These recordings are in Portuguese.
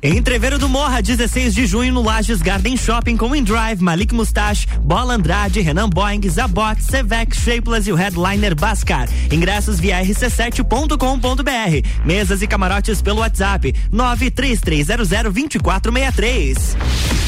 Entreveiro do Morra, 16 de junho no Lages Garden Shopping com Indrive, Malik Mustache, Bola Andrade, Renan Boeing, Zabot, Sevec, Shapeless e o headliner Bascar. Ingressos via rc7.com.br. Mesas e camarotes pelo WhatsApp 933002463.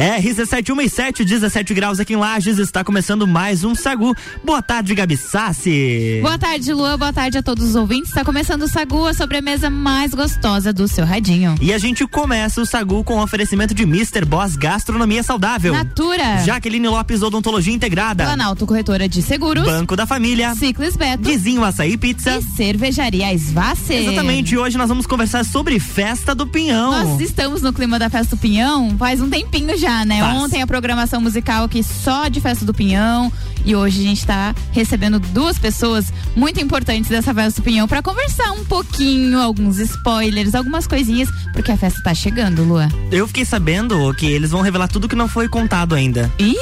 RC717, 17 graus aqui em Lages, está começando mais um Sagu. Boa tarde, Gabi Sassi. Boa tarde, Lua. Boa tarde a todos os ouvintes. Está começando o Sagu, a sobremesa mais gostosa do seu radinho. E a gente começa o Sagu com o oferecimento de Mr. Boss Gastronomia Saudável. Natura. Jaqueline Lopes Odontologia Integrada. Planalto Corretora de Seguros. Banco da Família. Ciclis Beto. Guizinho Açaí Pizza. E Cervejaria Svassi. Exatamente. Hoje nós vamos conversar sobre Festa do Pinhão. Nós estamos no clima da Festa do Pinhão faz um tempinho já já, né? Faz. Ontem a programação musical aqui só de Festa do Pinhão e hoje a gente está recebendo duas pessoas muito importantes dessa Festa do Pinhão para conversar um pouquinho, alguns spoilers, algumas coisinhas, porque a festa tá chegando, Lua. Eu fiquei sabendo que eles vão revelar tudo que não foi contado ainda. Ih,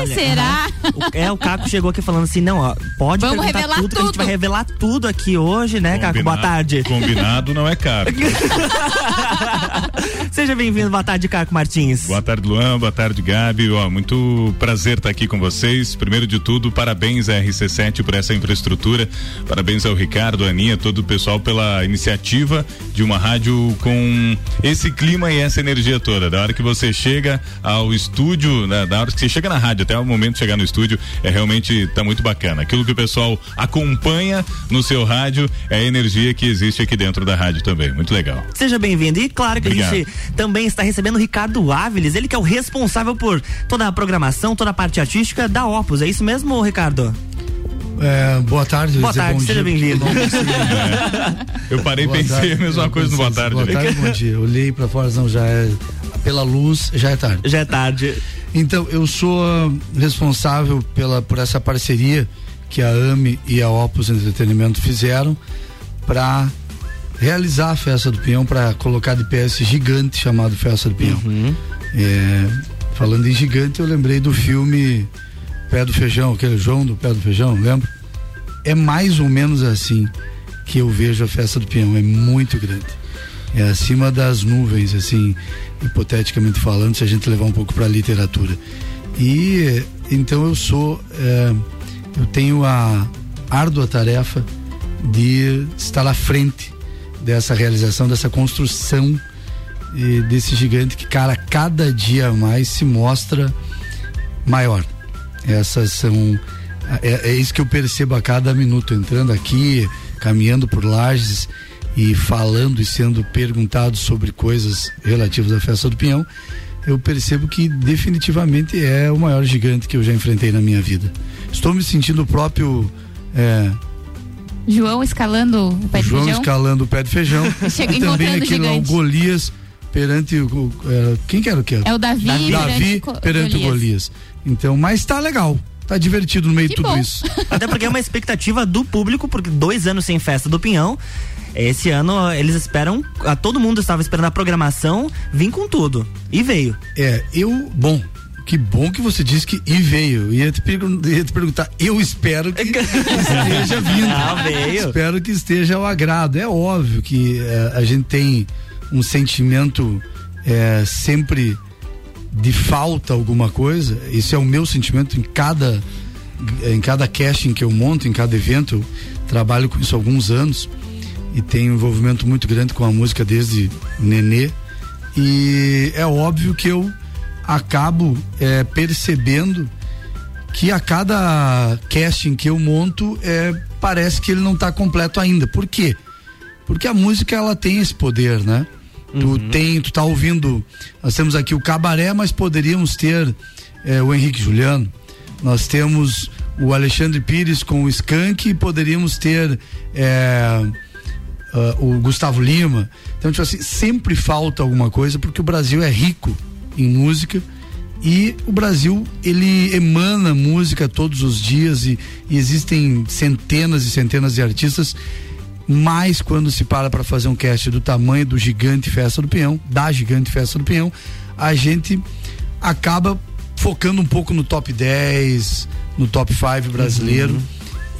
Olha, será? É, o Caco chegou aqui falando assim, não, ó, pode Vamos perguntar tudo, tudo, que a gente vai revelar tudo aqui hoje, né, Combinado, Caco? Boa tarde. Combinado não é caro. Seja bem-vindo, boa tarde, Caco Martins. Boa tarde, Luan, boa tarde, Gabi. Ó, muito prazer estar aqui com vocês. Primeiro de tudo, parabéns à RC7 por essa infraestrutura. Parabéns ao Ricardo, Aninha, todo o pessoal pela iniciativa de uma rádio com esse clima e essa energia toda. Da hora que você chega ao estúdio, né, da hora que você chega na rádio até o momento de chegar no estúdio, é realmente tá muito bacana. Aquilo que o pessoal acompanha no seu rádio é a energia que existe aqui dentro da rádio também. Muito legal. Seja bem-vindo. E claro que Obrigado. a gente também está recebendo o Ricardo Áviles, ele que é o responsável por toda a programação, toda a parte artística da Opus. É isso mesmo, Ricardo? É, boa tarde. Boa tarde, seja bem-vindo. Eu parei e pensei tarde, a mesma coisa no boa tarde. Boa tarde, bom dia. Eu olhei para fora, não, já é pela luz, já é tarde. Já é tarde. Então, eu sou responsável pela, por essa parceria que a AME e a Opus Entretenimento fizeram para realizar a festa do Pinhão, para colocar de pé esse gigante chamado Festa do Pinhão. Uhum. É, falando em gigante, eu lembrei do filme Pé do Feijão, aquele João do Pé do Feijão, lembra? É mais ou menos assim que eu vejo a festa do Pinhão, é muito grande. É acima das nuvens, assim, hipoteticamente falando, se a gente levar um pouco para a literatura. E então eu sou, é, eu tenho a árdua tarefa de estar à frente dessa realização, dessa construção e desse gigante que, cara, cada dia mais se mostra maior. Essas são. É, é isso que eu percebo a cada minuto, entrando aqui, caminhando por lajes e falando e sendo perguntado sobre coisas relativas à festa do Pinhão, eu percebo que definitivamente é o maior gigante que eu já enfrentei na minha vida. Estou me sentindo o próprio. É, João escalando o pé de João feijão. escalando o pé de feijão. Chega e também aqui lá o Golias perante o. É, quem que era o que? É o Davi, Davi perante, perante o Golias. Então, mas tá legal tá divertido no meio que de tudo bom. isso. Até porque é uma expectativa do público, porque dois anos sem festa do Pinhão. Esse ano eles esperam, a todo mundo estava esperando a programação, vim com tudo. E veio. É, eu, bom, que bom que você disse que e veio. Ia te, ia te perguntar, eu espero que esteja vindo. Ah, veio. Espero que esteja ao agrado. É óbvio que é, a gente tem um sentimento é, sempre de falta alguma coisa. Esse é o meu sentimento em cada em cada casting que eu monto, em cada evento. Eu trabalho com isso há alguns anos e tenho um envolvimento muito grande com a música desde nenê. E é óbvio que eu acabo é, percebendo que a cada casting que eu monto é, parece que ele não está completo ainda. Por quê? Porque a música ela tem esse poder, né? Tu uhum. tem, tu tá ouvindo. Nós temos aqui o cabaré, mas poderíamos ter é, o Henrique Juliano. Nós temos o Alexandre Pires com o Skank e poderíamos ter é, uh, o Gustavo Lima. Então, tipo assim, sempre falta alguma coisa porque o Brasil é rico em música e o Brasil ele emana música todos os dias e, e existem centenas e centenas de artistas mas quando se para para fazer um cast do tamanho do gigante Festa do Pinhão, da gigante Festa do Pinhão, a gente acaba focando um pouco no top 10, no top 5 brasileiro. Uhum.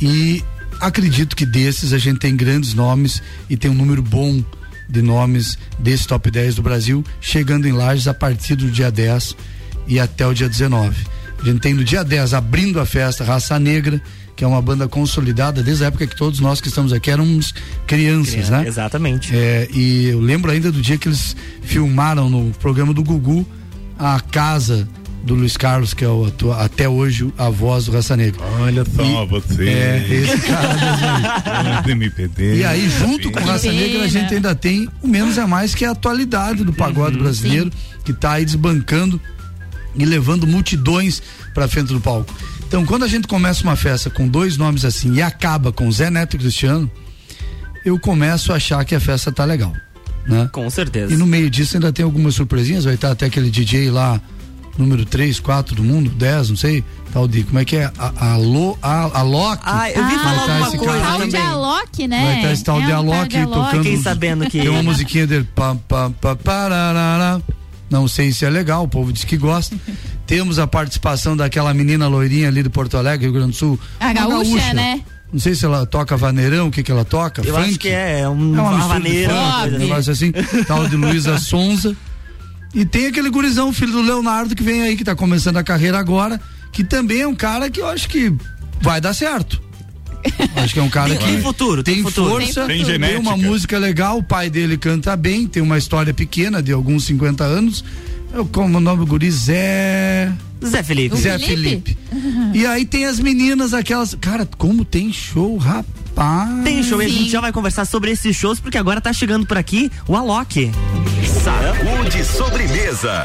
E acredito que desses a gente tem grandes nomes e tem um número bom de nomes desse top 10 do Brasil, chegando em Lages a partir do dia 10 e até o dia 19. A gente tem no dia 10 abrindo a festa Raça Negra, que é uma banda consolidada desde a época que todos nós que estamos aqui éramos crianças, Criança, né? Exatamente. É, e eu lembro ainda do dia que eles filmaram no programa do Gugu a casa do Luiz Carlos, que é o, até hoje a voz do Raça Negra. Olha só, e, você. É, esse cara MPD. E aí, junto com Raça Negra, a gente ainda tem o menos é mais que a atualidade do pagode uhum, brasileiro, sim. que está aí desbancando e levando multidões para frente do palco. Então, quando a gente começa uma festa com dois nomes assim e acaba com Zé Neto e Cristiano, eu começo a achar que a festa tá legal. Né? Com certeza. E no meio disso ainda tem algumas surpresinhas, vai estar até aquele DJ lá número 3, 4 do mundo, 10, não sei, tal de, como é que é? A, a, Lo, a, a Loki. Ah, eu vi ah, falar alguma coisa tal de Alok, né? Vai estar esse tal é de Alok um tocando. Fiquei sabendo que... Tem uma musiquinha dele, pam, pam, pam, pararara. Não sei se é legal, o povo diz que gosta. Temos a participação daquela menina loirinha ali do Porto Alegre, Rio Grande do Sul. A gaúcha, gaúcha. né? Não sei se ela toca vaneirão, o que que ela toca? Eu Funk? acho que é, é um, é uma, uma vaneira, um negócio assim, tal de Luísa Sonza. E tem aquele gurizão, filho do Leonardo, que vem aí, que tá começando a carreira agora, que também é um cara que eu acho que vai dar certo. Acho que é um cara tem, que futuro, tem, tem futuro. força, tem, tem, tem uma música legal, o pai dele canta bem, tem uma história pequena de alguns 50 anos. Eu, como o nome do guri, Zé... Zé Felipe. Zé Felipe. Felipe. E aí tem as meninas, aquelas. Cara, como tem show, rapaz. Tem show e a gente já vai conversar sobre esses shows, porque agora tá chegando por aqui o Alok. Saúde sobremesa.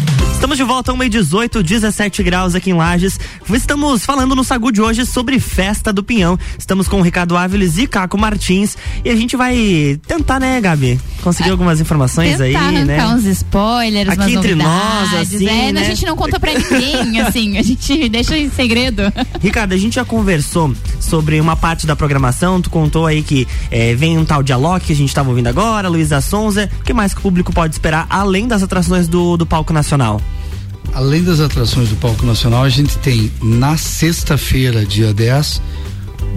Estamos de volta, 1 e 18, 17 graus aqui em Lages. Estamos falando no Sagu de hoje sobre Festa do Pinhão. Estamos com o Ricardo Áviles e Caco Martins. E a gente vai tentar, né, Gabi? Conseguir é, algumas informações tentar aí, né? uns spoilers, Aqui entre nós, assim, é, né? A gente não conta pra ninguém, assim, a gente deixa em segredo. Ricardo, a gente já conversou sobre uma parte da programação, tu contou aí que é, vem um tal de Alok que a gente tava ouvindo agora, Luísa Sonza. O que mais que o público pode esperar, além das atrações do, do palco nacional? Além das atrações do Palco Nacional, a gente tem na sexta-feira, dia 10,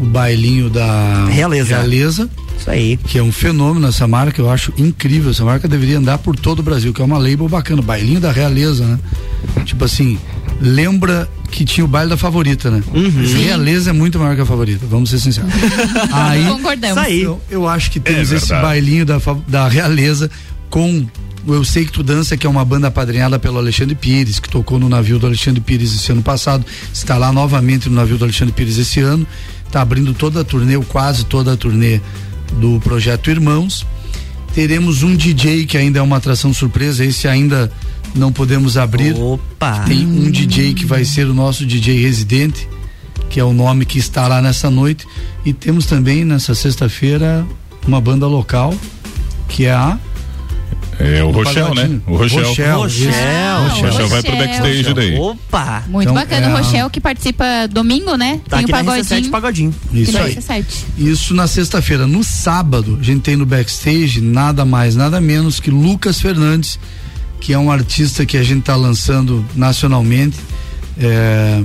o bailinho da Realeza. Realeza. Isso aí. Que é um fenômeno essa marca, eu acho incrível. Essa marca deveria andar por todo o Brasil, que é uma label bacana. Bailinho da Realeza, né? Tipo assim, lembra que tinha o baile da favorita, né? Uhum. Realeza é muito maior que a favorita, vamos ser sinceros. aí, Concordamos. Isso aí. eu, eu acho que temos É esse bailinho da, da Realeza com Eu Sei Que Tu Dança, que é uma banda apadrinhada pelo Alexandre Pires, que tocou no navio do Alexandre Pires esse ano passado, está lá novamente no navio do Alexandre Pires esse ano, está abrindo toda a turnê, ou quase toda a turnê do projeto Irmãos. Teremos um DJ que ainda é uma atração surpresa, esse ainda não podemos abrir. Opa! Tem um DJ que vai ser o nosso DJ residente, que é o nome que está lá nessa noite. E temos também nessa sexta-feira uma banda local, que é a É o Rochel, né? O Rochel. Rochel. Rochel. O Rochel vai pro backstage daí. Opa! Muito Então, bacana. é o Rochel que participa domingo, né? Tá tem o pagodinho. RC7 Pagodinho. Isso aí. Isso na sexta-feira. No sábado, a gente tem no backstage nada mais, nada menos que Lucas Fernandes, que é um artista que a gente está lançando nacionalmente, é,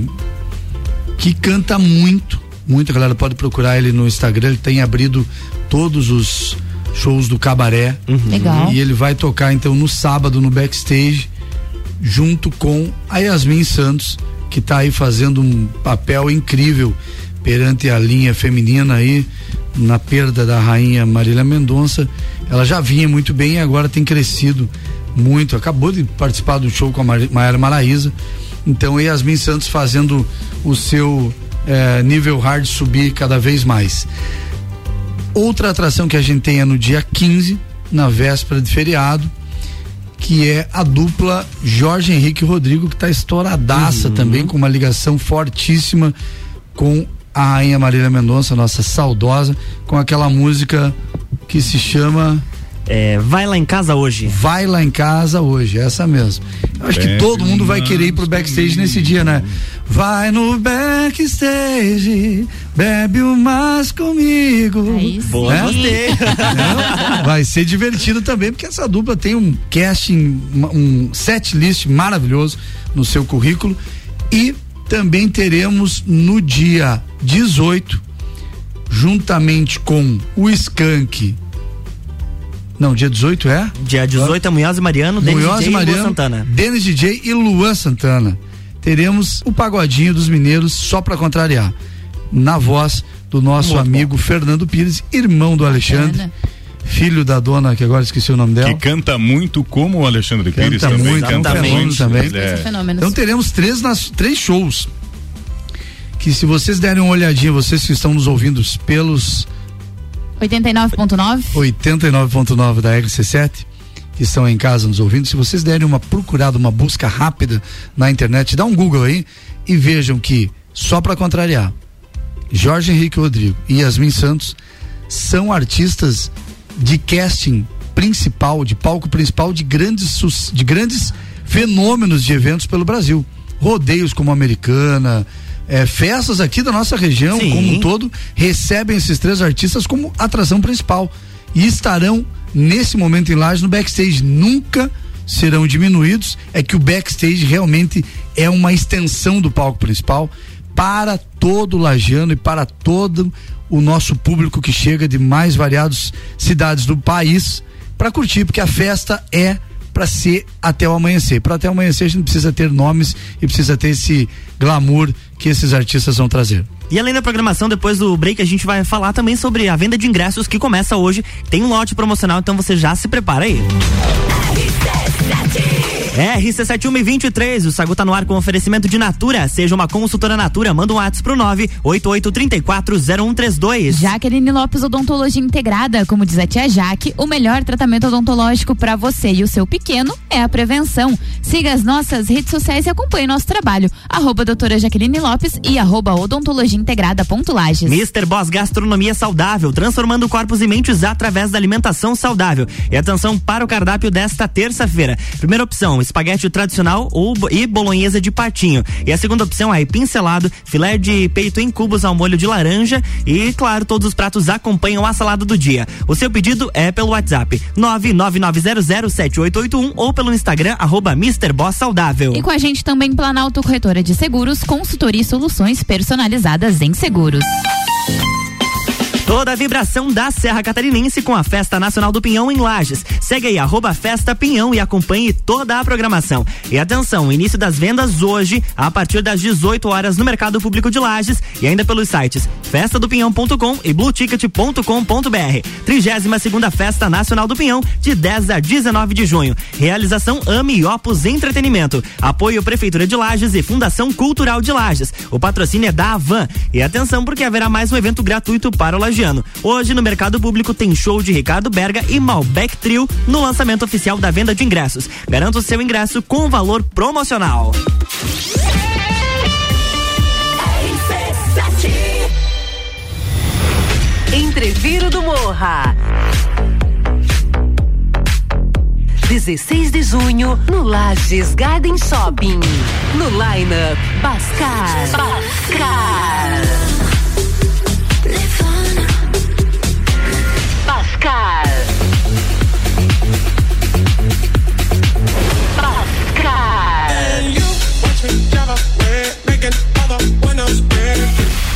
que canta muito, muito. A galera pode procurar ele no Instagram. Ele tem abrido todos os shows do cabaré. Legal. E ele vai tocar então no sábado no backstage, junto com a Yasmin Santos, que está aí fazendo um papel incrível perante a linha feminina aí, na perda da rainha Marília Mendonça. Ela já vinha muito bem e agora tem crescido muito. Acabou de participar do show com a Maiara Maraíza. Então, Yasmin Santos fazendo o seu eh, nível hard subir cada vez mais. Outra atração que a gente tem é no dia 15, na véspera de feriado, que é a dupla Jorge Henrique e Rodrigo, que está estouradaça também, com uma ligação fortíssima com a Rainha Marília Mendonça, nossa saudosa, com aquela música que se chama É, vai lá em casa hoje. Vai lá em casa hoje, essa mesmo. Eu acho que todo mundo vai querer ir pro backstage nesse dia, né? Vai no backstage, bebe o mais comigo. Aí sim. Boa, Né? gostei. Vai ser divertido também, porque essa dupla tem um casting, um set list maravilhoso no seu currículo. E também teremos no dia 18, juntamente com o Skank. Não, dia 18 é? Dia 18 é Munhoz e Mariano, Denis Munhoz DJ e e Luan Mariano, Santana. Denis DJ e Luan Santana. Teremos o pagodinho dos mineiros só pra contrariar. Na voz do nosso Muito amigo Fernando Pires, irmão do Alexandre, Bacana. filho da dona, que agora esqueci o nome dela. Que canta muito como o Alexandre Canta Pires também. muito, canta muito. também. É-. Então teremos três, nas, três shows. Que se vocês derem uma olhadinha, vocês que estão nos ouvindo pelos 89.9. 89.9 da RC7, que estão em casa nos ouvindo, se vocês derem uma procurada, uma busca rápida na internet, dá um Google aí e vejam que, só para contrariar, Jorge Henrique Rodrigo e Yasmin Santos são artistas de casting principal, de palco principal de grandes, de grandes fenômenos de eventos pelo Brasil. Rodeios como Americana, eh, festas aqui da nossa região Sim. como um todo recebem esses três artistas como atração principal e estarão nesse momento em Lages no backstage. Nunca serão diminuídos. É que o backstage realmente é uma extensão do palco principal para todo o lagiano e para todo o nosso público que chega de mais variadas cidades do país para curtir, porque a festa é para ser até o amanhecer. Para até o amanhecer a gente precisa ter nomes e precisa ter esse glamour que esses artistas vão trazer. E além da programação, depois do break, a gente vai falar também sobre a venda de ingressos que começa hoje. Tem um lote promocional, então você já se prepara aí. RC7123, o Sagu tá no ar com oferecimento de Natura. Seja uma consultora Natura, manda um WhatsApp pro 988340132. Jaqueline Lopes Odontologia Integrada, como diz a tia Jaque, o melhor tratamento odontológico para você e o seu pequeno é a prevenção. Siga as nossas redes sociais e acompanhe nosso trabalho. Arroba doutora Jaqueline Lopes e arroba odontologia integrada ponto Lages. Mr. Boss Gastronomia Saudável, transformando corpos e mentes através da alimentação saudável. E atenção para o cardápio desta terça-feira. Primeira opção, espaguete tradicional ou e bolonhesa de patinho. E a segunda opção é pincelado, filé de peito em cubos ao molho de laranja e, claro, todos os pratos acompanham a salada do dia. O seu pedido é pelo WhatsApp 999007881 ou pelo Instagram arroba Saudável. E com a gente também Planalto Corretora de Seguros, consultoria e soluções personalizadas em seguros. Toda a vibração da Serra Catarinense com a Festa Nacional do Pinhão em Lages. Segue aí, arroba Festa Pinhão e acompanhe toda a programação. E atenção, início das vendas hoje, a partir das 18 horas no Mercado Público de Lages e ainda pelos sites festadopinhão.com e blueticket.com.br. 32 segunda Festa Nacional do Pinhão, de 10 a 19 de junho. Realização AME e Opus Entretenimento. Apoio Prefeitura de Lages e Fundação Cultural de Lages. O patrocínio é da Avan. E atenção, porque haverá mais um evento gratuito para o Lages Hoje no Mercado Público tem show de Ricardo Berga e Malbec Trio no lançamento oficial da venda de ingressos. Garanta o seu ingresso com valor promocional. Entreviro do Morra. 16 de junho, no Lages Garden Shopping. No lineup Bascar. Bascar.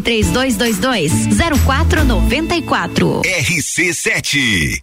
3222 0494. RC7.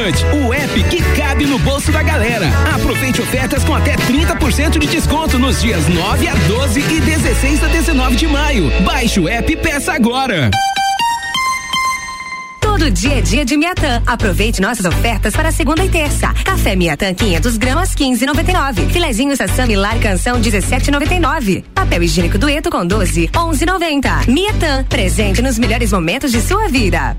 O app que cabe no bolso da galera. Aproveite ofertas com até 30% de desconto nos dias 9 a 12 e 16 a 19 de maio. Baixe o app e peça agora. Todo dia é dia de Miatã. Aproveite nossas ofertas para segunda e terça. Café Miatã 500 gramas 15,99. Filezinho Sassami Lar Canção 17,99. Papel higiênico Dueto com 12 11,90. Miatã, presente nos melhores momentos de sua vida.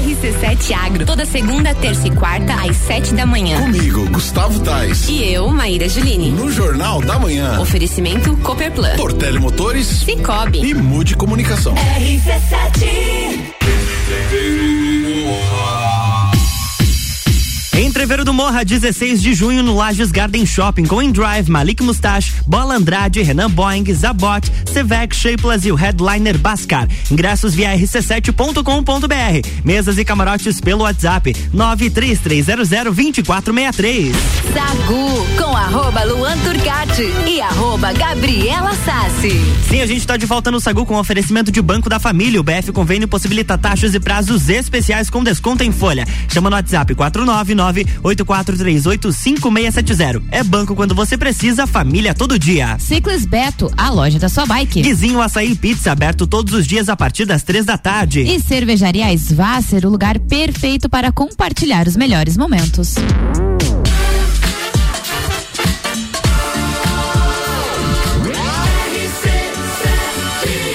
RC7 Agro, toda segunda, terça e quarta, às sete da manhã. Comigo, Gustavo Tais. E eu, Maíra Juline. No Jornal da Manhã. Oferecimento Cooperplan. Portele Motores. Cicobi. E Mude Comunicação. RC7. Entreveiro do Morra, 16 de junho no Lages Garden Shopping com Endrive, Malik Mustache, Bola Andrade, Renan Boeing, Zabot, Sevec, Shapeless e o headliner Bascar. Ingressos via rc7.com.br. Mesas e camarotes pelo WhatsApp 933002463. Sagu com arroba Luan Turcati e arroba Gabriela Sassi. Sim, a gente está de volta no Sagu com oferecimento de Banco da Família. O BF Convênio possibilita taxas e prazos especiais com desconto em folha. Chama no WhatsApp 499 84385670. É banco quando você precisa, família todo dia. Ciclis Beto, a loja da sua bike. Guizinho Açaí Pizza, aberto todos os dias a partir das três da tarde. E Cervejaria Svasser, o lugar perfeito para compartilhar os melhores momentos.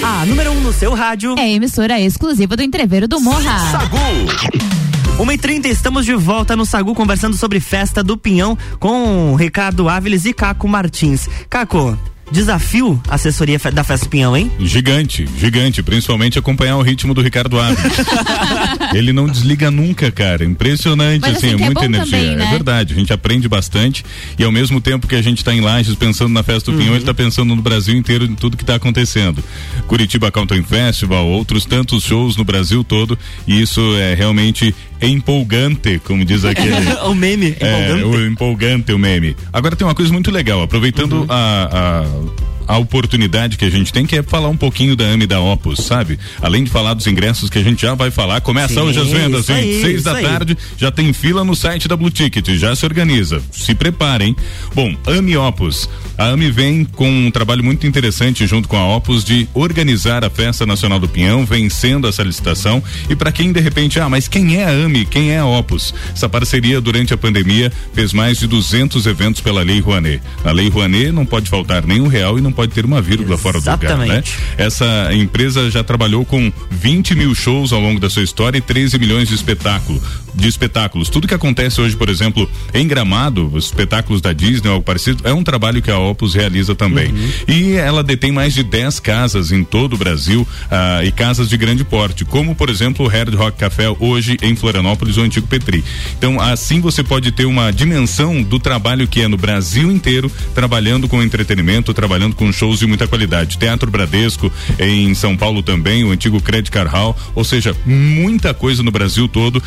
A número 1 um no seu rádio. É emissora exclusiva do Entreveiro do Morra. Sagu. 1 e 30 estamos de volta no Sagu conversando sobre festa do Pinhão com Ricardo Áviles e Caco Martins. Caco, Desafio assessoria da Festa Pinhão, hein? Gigante, gigante, principalmente acompanhar o ritmo do Ricardo Aves. Ele não desliga nunca, cara. Impressionante, Mas, assim, assim, é é muita energia. também, né? É verdade, a gente aprende bastante e ao mesmo tempo que a gente está em Lages pensando na Festa do Pinhão, ele está pensando no Brasil inteiro em tudo que está acontecendo. Curitiba Country Festival, outros tantos shows no Brasil todo e isso é realmente empolgante, como diz aquele. o meme, É, empolgante. o empolgante o meme. Agora tem uma coisa muito legal, aproveitando Uhum. a, a a oportunidade que a gente tem que é falar um pouquinho da AME da Opus, sabe? Além de falar dos ingressos que a gente já vai falar, começa Sim, hoje as vendas, gente. aí, Seis da aí. tarde, já tem fila no site da Blue Ticket, já se organiza. Se preparem. Bom, AME Opus. A AME vem com um trabalho muito interessante junto com a Opus de organizar a Festa Nacional do Pinhão, vencendo essa licitação. E para quem de repente, ah, mas quem é a AME? Quem é a Opus? Essa parceria durante a pandemia fez mais de 200 eventos pela Lei Rouanet. Na Lei Rouanet não pode faltar nenhum real e não pode ter uma vírgula fora do lugar, né? Exatamente. Essa empresa já trabalhou com 20 mil shows ao longo da sua história e 13 milhões de espetáculo, de espetáculos. Tudo que acontece hoje, por exemplo, em Gramado, os espetáculos da Disney ou algo parecido, é um trabalho que a Opus realiza também. E ela detém mais de 10 casas em todo o Brasil ah, e casas de grande porte, como por exemplo o Hard Rock Café hoje em Florianópolis, o antigo Petri. Então, assim você pode ter uma dimensão do trabalho que é no Brasil inteiro, trabalhando com entretenimento, trabalhando com shows de muita qualidade. Teatro Bradesco em São Paulo também, o antigo Credit Car Hall, ou seja, muita coisa no Brasil todo,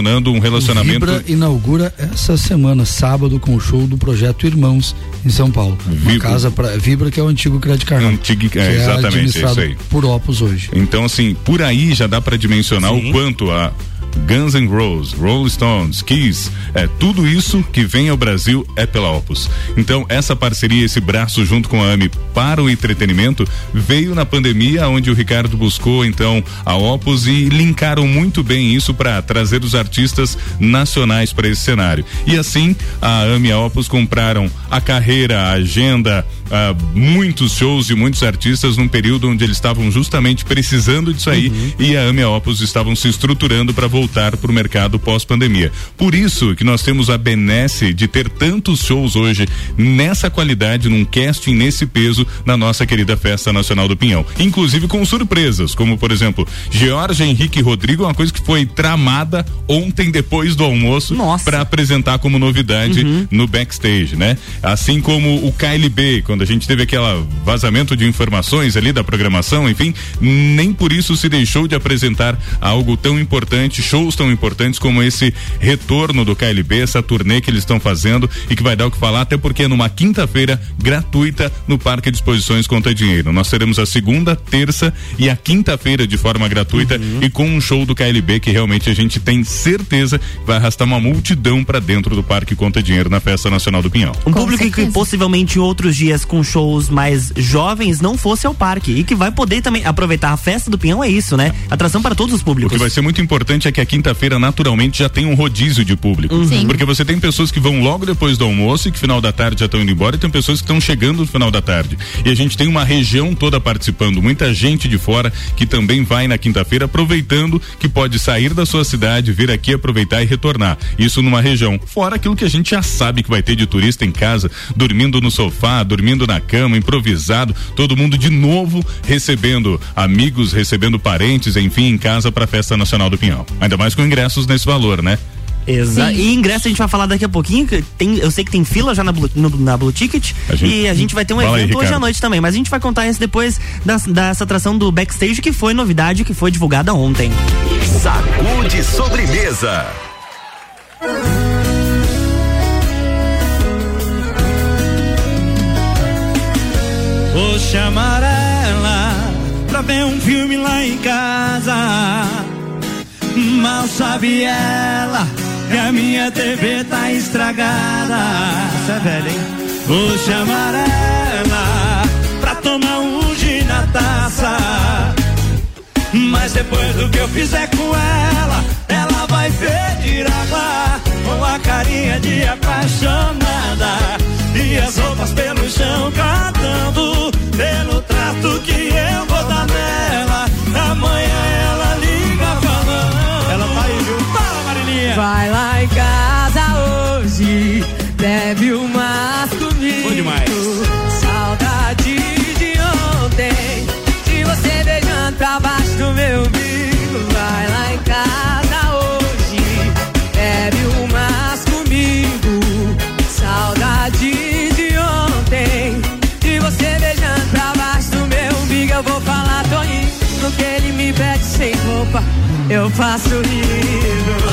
dimensionando um relacionamento. Vibra inaugura essa semana, sábado, com o show do projeto Irmãos em São Paulo. Uma Vibra. casa pra, Vibra, que é o antigo Credit Card. Antigo- é, que é exatamente, é administrado isso aí. por Opus hoje. Então, assim, por aí já dá para dimensionar Sim. o quanto a Guns N' Roses, Rolling Stones, Kiss, é, tudo isso que vem ao Brasil é pela Opus. Então, essa parceria, esse braço junto com a AMI para o entretenimento veio na pandemia, onde o Ricardo buscou então a Opus e linkaram muito bem isso para trazer os artistas nacionais para esse cenário. E assim, a AMI e a Opus compraram a carreira, a agenda, uh, muitos shows e muitos artistas num período onde eles estavam justamente precisando disso aí uhum. e a AME e a Opus estavam se estruturando para voltar para o mercado pós-pandemia. Por isso que nós temos a benesse de ter tantos shows hoje nessa qualidade, num casting nesse peso na nossa querida Festa Nacional do Pinhão. Inclusive com surpresas, como por exemplo, George Henrique Rodrigo, uma coisa que foi tramada ontem depois do almoço para apresentar como novidade uhum. no backstage, né? Assim como o KLB, quando quando a gente teve aquele vazamento de informações ali da programação, enfim, nem por isso se deixou de apresentar algo tão importante, shows tão importantes como esse retorno do KLB, essa turnê que eles estão fazendo e que vai dar o que falar, até porque é numa quinta-feira gratuita no Parque de Exposições Conta Dinheiro. Nós teremos a segunda, terça e a quinta-feira de forma gratuita uhum. e com um show do KLB que realmente a gente tem certeza vai arrastar uma multidão para dentro do Parque Conta Dinheiro na Festa Nacional do Pinhão. Um público que possivelmente em outros dias com shows mais jovens não fosse ao parque e que vai poder também aproveitar a festa do Pinhão é isso, né? Atração para todos os públicos. O que vai ser muito importante é que a quinta-feira naturalmente já tem um rodízio de público, uhum. porque você tem pessoas que vão logo depois do almoço e que final da tarde já estão indo embora e tem pessoas que estão chegando no final da tarde. E a gente tem uma região toda participando, muita gente de fora que também vai na quinta-feira aproveitando que pode sair da sua cidade, vir aqui aproveitar e retornar. Isso numa região. Fora aquilo que a gente já sabe que vai ter de turista em casa, dormindo no sofá, dormindo dormindo na cama, improvisado, todo mundo de novo recebendo amigos, recebendo parentes, enfim, em casa para a Festa Nacional do Pinhal. Ainda mais com ingressos nesse valor, né? Exato. E ingresso a gente vai falar daqui a pouquinho. Tem, eu sei que tem fila já na Blue, no, na Blue Ticket. A gente, e a gente vai ter um evento aí, hoje à noite também. Mas a gente vai contar isso depois da, dessa atração do backstage, que foi novidade, que foi divulgada ontem. Sacude sobremesa. Vou chamar ela pra ver um filme lá em casa. Mal sabe ela que a minha TV tá estragada. Isso é velho, hein? Vou chamar ela pra tomar um gin na taça. Mas depois do que eu fizer com ela, ela vai pedir água com a carinha de apaixonada e as roupas pelo chão cantando pelo trato que eu vou dar nela. Amanhã ela liga falando. Vai lá em casa hoje, bebe umas comigo. Bom demais. Saudade de ontem, de você beijando pra baixo do meu umbigo. Vai lá em casa hoje, bebe umas comigo. Saudade de ontem, de você beijando pra baixo do meu umbigo. Eu vou falar, tô indo, que ele me pede sem roupa. Eu faço rindo.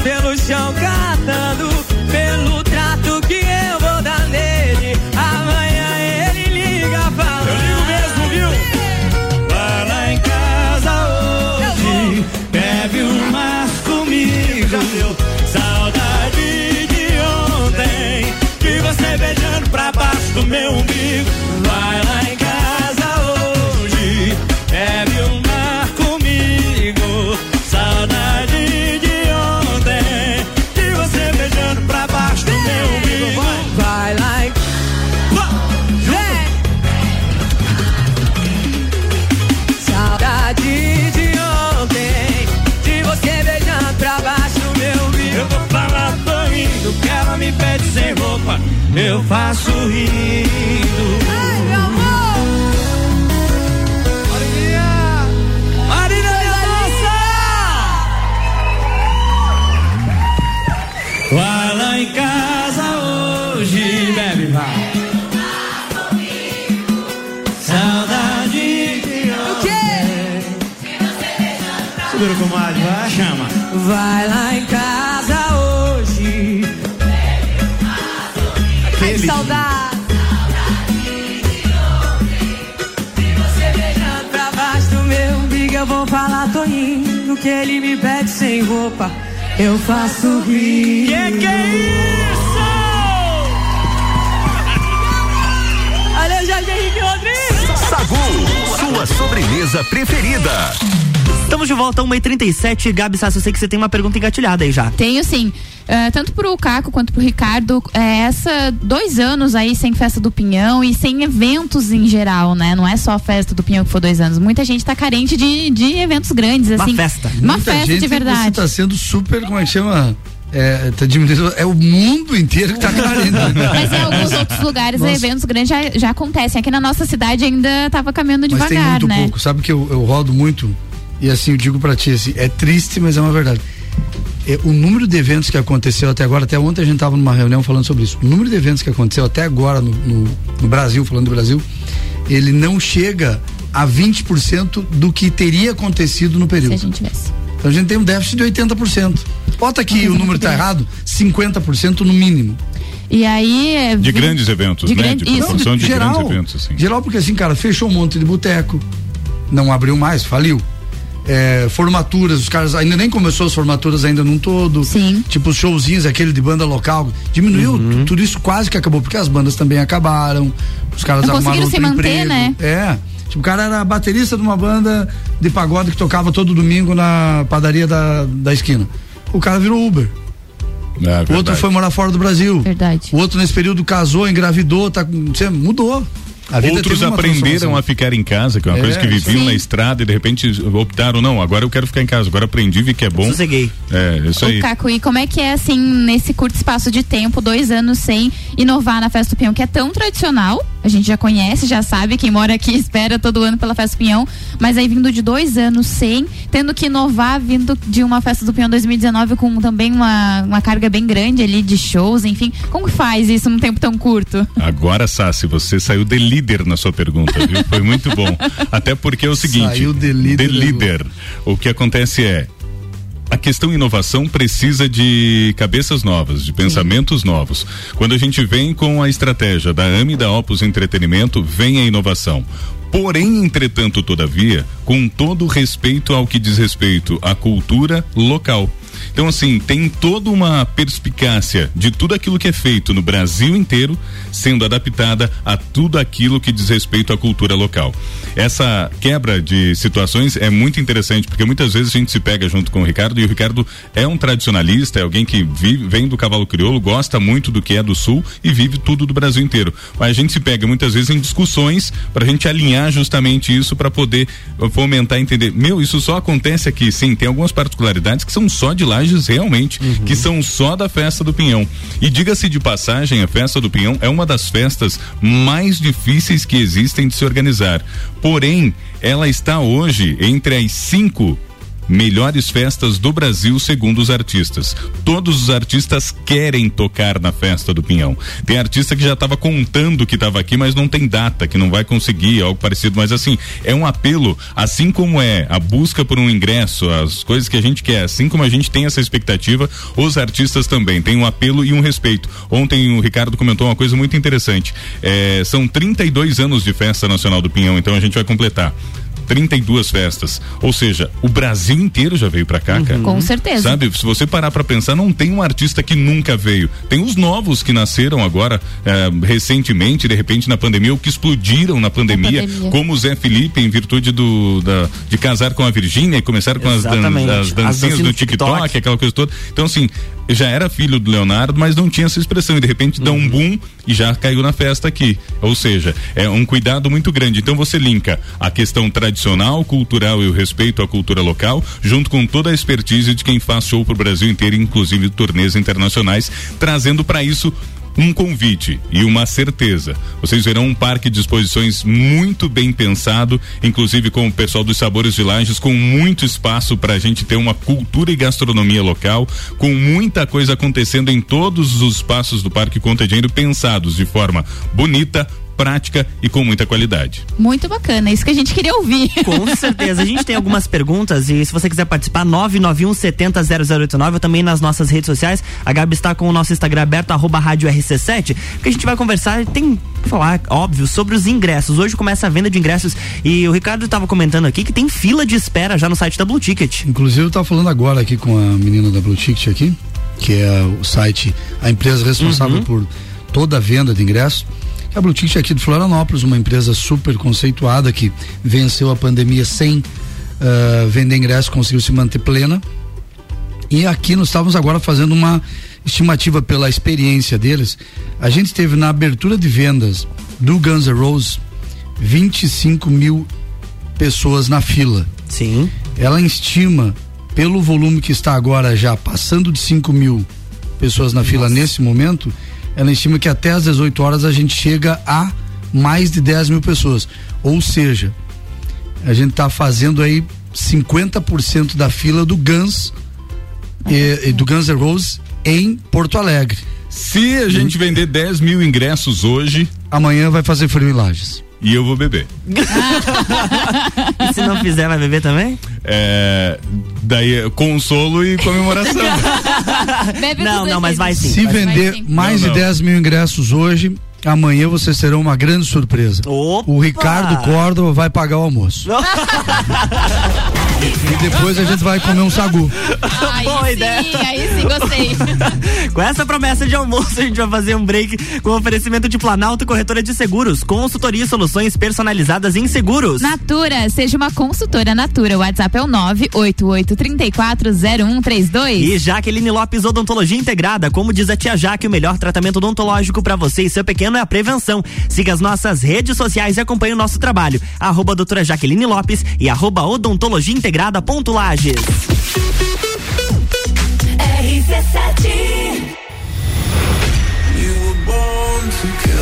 Pelo chão catando Pelo trato que eu vou dar nele Amanhã ele liga falando Eu ligo mesmo, viu? Vai lá em casa hoje, bebe umas comigo. Saudade de ontem, de você beijando pra baixo do meu umbigo. Eu faço rindo. Ai, meu amor Marina Vai lá em casa hoje, bebe, vai. Saudade de O quê? Segura, comadre, vai. Chama. Vai lá Que ele me pede sem roupa. Eu faço rir. Que que é isso? Olha, Jorge Henrique Rodrigues. Sagu, sua sobremesa preferida. Estamos de volta, 1h37. Gabi Sassi, eu sei que você tem uma pergunta engatilhada aí já. Tenho sim. Uh, tanto pro Caco quanto pro Ricardo, é, essa dois anos aí sem festa do Pinhão e sem eventos em geral, né? Não é só a festa do Pinhão que foi dois anos. Muita gente tá carente de, de eventos grandes, assim. Uma festa. Uma Muita festa gente, de verdade. Você tá sendo super, como é que chama? É, tá diminuindo, é o mundo inteiro que tá carente. Mas em alguns outros lugares, Nossa. eventos grandes já, já acontecem. Aqui na nossa cidade ainda tava caminhando Mas tem devagar, muito né? pouco. Sabe que eu, eu rodo muito e assim eu digo pra ti assim, é triste, mas é uma verdade. É, o número de eventos que aconteceu até agora, até ontem a gente tava numa reunião falando sobre isso. O número de eventos que aconteceu até agora no, no, no Brasil, falando do Brasil, ele não chega a 20% do que teria acontecido no período. Se a gente tivesse. Então a gente tem um déficit de 80%. Bota aqui o número tá errado, 50% no mínimo. E aí. é, De grandes eventos, de né? grande- de isso. proporção de geral, grandes eventos, assim. Geral, porque assim, cara, fechou um monte de boteco, não abriu mais, faliu. É, formaturas, os caras ainda nem começou as formaturas ainda num todo. Sim. Tipo os showzinhos, aquele de banda local. Diminuiu, Uhum. tu- tudo isso quase que acabou, porque as bandas também acabaram. Os caras Não arrumaram conseguiram outro se manter, emprego. né? É. Tipo, o cara era baterista de uma banda de pagode que tocava todo domingo na padaria da, da esquina. O cara virou Uber. É, O outro foi morar fora do Brasil. Verdade. O outro nesse período casou, engravidou, tá, mudou. A vida Outros aprenderam transformação. a ficar em casa, que é uma É, coisa que viviam sim. na estrada e de repente optaram, não, agora eu quero ficar em casa, agora aprendi, vi que é bom. Sosseguei. É, isso aí. O Caco, e como é que é assim, nesse curto espaço de tempo, dois anos sem inovar na Festa do Pinhão, que é tão tradicional, a gente já conhece, já sabe, quem mora aqui espera todo ano pela Festa do Pinhão, mas aí vindo de dois anos sem, tendo que inovar, vindo de uma Festa do Pinhão 2019 com também uma, uma carga bem grande ali de shows, enfim, como que faz isso num tempo tão curto? Agora, Sassi, você saiu de líder na sua pergunta, viu? Foi muito bom. Até porque é o seguinte: Saiu de líder, né, líder. O que acontece é. A questão inovação precisa de cabeças novas, de pensamentos novos. Quando a gente vem com a estratégia da AME e da Opus Entretenimento, vem a inovação. Porém, entretanto, todavia, com todo respeito ao que diz respeito à cultura local. Então, assim, tem toda uma perspicácia de tudo aquilo que é feito no Brasil inteiro sendo adaptada a tudo aquilo que diz respeito à cultura local. Essa quebra de situações é muito interessante, porque muitas vezes a gente se pega junto com o Ricardo e o Ricardo é um tradicionalista, é alguém que vive, vem do cavalo crioulo, gosta muito do que é do sul e vive tudo do Brasil inteiro. Mas a gente se pega muitas vezes em discussões para a gente alinhar justamente isso para poder fomentar entender. Meu, isso só acontece aqui, sim, tem algumas particularidades que são só de lajes realmente, que são só da festa do Pinhão. E diga-se de passagem, a festa do Pinhão é uma das festas mais difíceis que existem de se organizar. Porém, ela está hoje entre as cinco melhores festas do Brasil, segundo os artistas. Todos os artistas querem tocar na festa do Pinhão. Tem artista que já estava contando que estava aqui, mas não tem data, que não vai conseguir, algo parecido. Mas assim, é um apelo, assim como é a busca por um ingresso, as coisas que a gente quer, assim como a gente tem essa expectativa, os artistas também têm um apelo e um respeito. Ontem o Ricardo comentou uma coisa muito interessante. É, são 32 anos de festa nacional do Pinhão, então a gente vai completar. 32 festas. Ou seja, o Brasil inteiro já veio pra cá, cara. Com certeza. Sabe, se você parar pra pensar, não tem um artista que nunca veio. Tem os novos que nasceram agora, eh, recentemente, de repente, na pandemia, ou que explodiram na pandemia, pandemia. como o Zé Felipe, em virtude do, da- de casar com a Virgínia e começar com as, dan- as As dancinhas do do TikTok, TikTok. aquela coisa toda. Então, assim, já era filho do Leonardo, mas não tinha essa expressão. E de repente dá Uhum. um boom e já caiu na festa aqui. Ou seja, é um cuidado muito grande. Então você linka a questão tradicional, cultural e o respeito à cultura local, junto com toda a expertise de quem faz show pro Brasil inteiro, inclusive turnês internacionais, trazendo para isso um convite e uma certeza. Vocês verão um parque de exposições muito bem pensado, inclusive com o pessoal dos Sabores de Lages, com muito espaço para a gente ter uma cultura e gastronomia local, com muita coisa acontecendo em todos os espaços do Parque Conta Dinheiro pensados de forma bonita, prática e com muita qualidade. Muito bacana, isso que a gente queria ouvir. Com certeza. A gente tem algumas perguntas e se você quiser participar, 991 70 0089, também nas nossas redes sociais. A Gabi está com o nosso Instagram aberto, arroba rádio RC7, que a gente vai conversar e tem falar, óbvio, sobre os ingressos. Hoje começa a venda de ingressos e o Ricardo estava comentando aqui que tem fila de espera já no site da Blue Ticket. Inclusive eu estava falando agora aqui com a menina da Blue Ticket aqui, que é o site, a empresa responsável uhum. por toda a venda de ingressos. A Blue Ticket aqui de Florianópolis, uma empresa super conceituada que venceu a pandemia sem uh, vender ingressos, conseguiu se manter plena. E aqui nós estávamos agora fazendo uma estimativa pela experiência deles, a gente teve na abertura de vendas do Guns N' Roses 25 mil pessoas na fila. Sim. Ela estima, pelo volume que está agora já passando de 5 mil pessoas na Nossa. fila nesse momento, ela estima que até às 18 horas a gente chega a mais de 10 mil pessoas. Ou seja, a gente está fazendo aí 50% da fila do Guns e, e do Guns N' Roses em Porto Alegre. Se a gente vender 10 mil ingressos hoje. Amanhã vai fazer frio em Lages. E eu vou beber. e se não fizer, vai beber também? É. Daí, consolo e comemoração. Bebe não, não, mas vai sim. Se vai vender sim. mais não, de 10 mil ingressos hoje, amanhã vocês terão uma grande surpresa. Opa! O Ricardo Córdova vai pagar o almoço. e depois a gente vai comer um sagu. Aí Boa sim, ideia. Aí sim, gostei. com essa promessa de almoço, a gente vai fazer um break com oferecimento de Planalto Corretora de Seguros, consultoria e soluções personalizadas em seguros. Natura, seja uma consultora Natura. O WhatsApp é o 988340132. E Jaqueline Lopes Odontologia Integrada, como diz a tia Jaque, o melhor tratamento odontológico para você e seu pequeno é a prevenção. Siga as nossas redes sociais e acompanhe o nosso trabalho. Arroba doutora Jaqueline Lopes e arroba odontologia integrada ponto Lages. RC7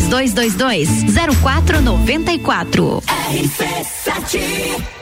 3222 0494. RC7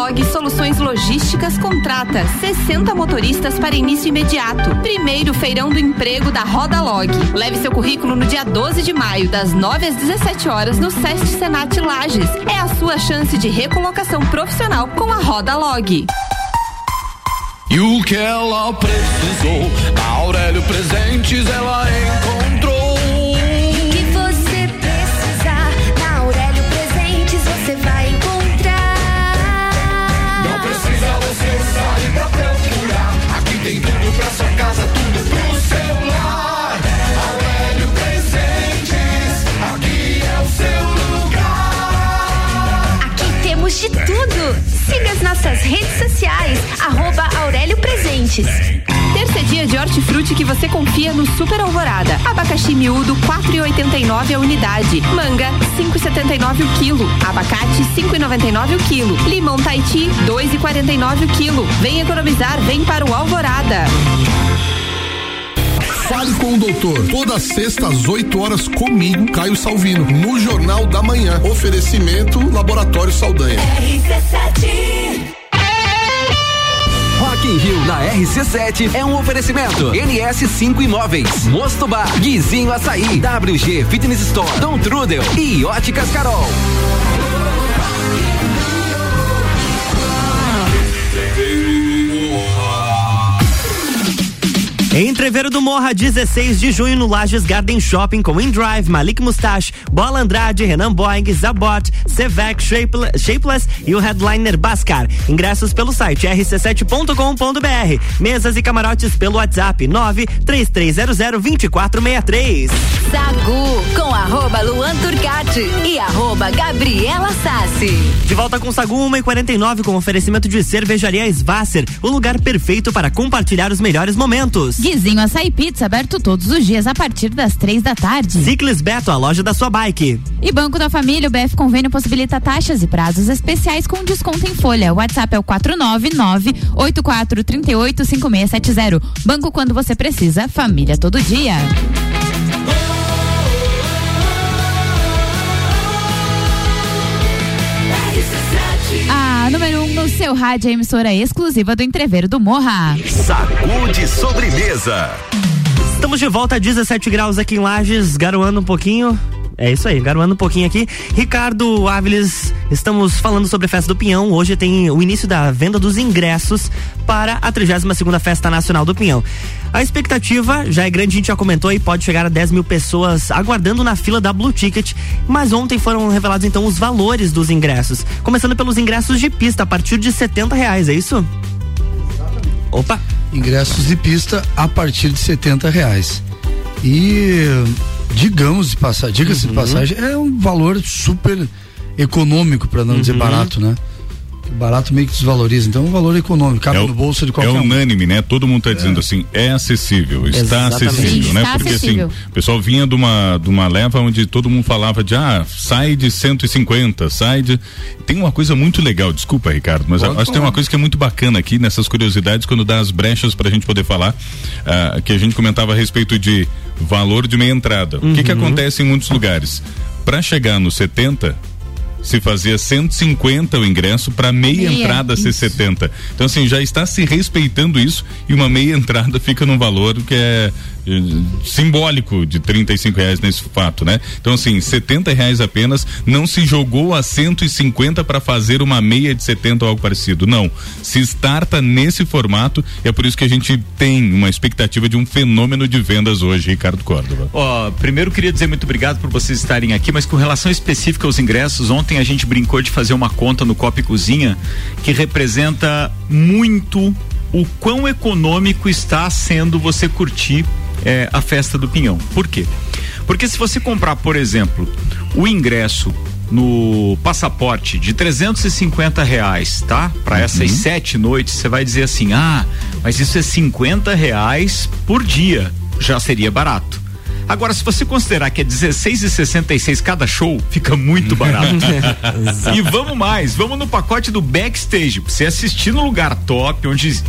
Rodalog Soluções Logísticas contrata 60 motoristas para início imediato. Primeiro feirão do emprego da Rodalog. Leve seu currículo no dia 12 de maio, das 9 às 17 horas, no SEST Senat Lages. É a sua chance de recolocação profissional com a Rodalog. E o que ela precisou, Aurélio Presentes ela encontrou. De tudo. Siga as nossas redes sociais, arroba Aurélio Presentes. Terça é dia de hortifruti que você confia no Super Alvorada. Abacaxi miúdo 4,89 a unidade. Manga 5,79 o quilo. Abacate 5,99 o quilo. Limão Taiti 2,49 o quilo. Vem economizar, vem para o Alvorada. Fale com o doutor. Toda sexta às 8 horas comigo, Caio Salvino, no Jornal da Manhã. Oferecimento Laboratório Saldanha. Rock in Rio na RC7 é um oferecimento. NS5 Imóveis, Mosto Bar, Guizinho Açaí, WG Fitness Store, Dom Trudel e Óticas Carol. Entreveiro do Morra, 16 de junho no Lages Garden Shopping com InDrive, Malik Mustache, Bola Andrade, Renan Boeing, Zabot, Sevec, Shapeless e o headliner Bascar. Ingressos pelo site rc7.com.br. Mesas e camarotes pelo WhatsApp 933002463. Sagu com arroba Luan Turcati e arroba Gabriela Sassi. De volta com Sagu 1 e 49 com oferecimento de cervejaria Svasser, o lugar perfeito para compartilhar os melhores momentos. Guizinho Açaí Pizza aberto todos os dias a partir das três da tarde. Ciclis Beto, a loja da sua bike. E Banco da Família, o BF Convênio possibilita taxas e prazos especiais com desconto em folha. O WhatsApp é o 499-8438-5670. Banco quando você precisa, família todo dia. A número 1 um no seu rádio é a emissora exclusiva do Entreveiro do Morra. Sacude sobremesa. Estamos de volta a 17 graus aqui em Lages, garoando um pouquinho. É isso aí, garoando um pouquinho aqui. Ricardo Áviles, estamos falando sobre a Festa do Pinhão. Hoje tem o início da venda dos ingressos para a 32 segunda Festa Nacional do Pinhão. A expectativa já é grande, a gente já comentou, e pode chegar a 10 mil pessoas aguardando na fila da Blue Ticket. Mas ontem foram revelados então os valores dos ingressos. Começando pelos ingressos de pista, a partir de 70 reais, é isso? Opa! Ingressos de pista a partir de 70 reais. E digamos de passagem, diga-se de passagem, é um valor super econômico, para não dizer Uhum. barato, né? Barato meio que desvaloriza, então é um valor econômico, cabe É o- no bolso de É qualquer um. unânime, né? Todo mundo está dizendo assim, é acessível, está Exatamente. acessível, né? Está Porque acessível. assim, o pessoal vinha de uma, de uma leva onde todo mundo falava de, ah, sai de 150, sai de. Tem uma coisa muito legal, desculpa, Ricardo, mas Pode acho que tem uma coisa que é muito bacana aqui nessas curiosidades, quando dá as brechas para a gente poder falar, ah, que a gente comentava a respeito de valor de meia entrada. O que que Uhum. acontece em muitos lugares? Para chegar no 70, se fazia 150 o ingresso para meia, Meia, entrada ser 70. Então assim, já está se respeitando isso e uma meia entrada fica num valor que é simbólico de 35 reais nesse fato, né? Então assim, 70 reais apenas, não se jogou a 150 para fazer uma meia de 70 ou algo parecido, não. Se starta nesse formato, é por isso que a gente tem uma expectativa de um fenômeno de vendas hoje, Ricardo Córdova. Ó, primeiro queria dizer muito obrigado por vocês estarem aqui, mas com relação específica aos ingressos, ontem a gente brincou de fazer uma conta no Copa e Cozinha que representa muito o quão econômico está sendo você curtir eh, a festa do Pinhão. Por quê? Porque se você comprar, por exemplo, o ingresso no passaporte de 350 reais, tá? Para Uhum. essas sete noites, você vai dizer assim: ah, mas isso é 50 reais por dia. Já seria barato. Agora, se você considerar que é 16,66 cada show, fica muito barato. e vamos mais, vamos no pacote do backstage. Pra você assistir no lugar top, onde,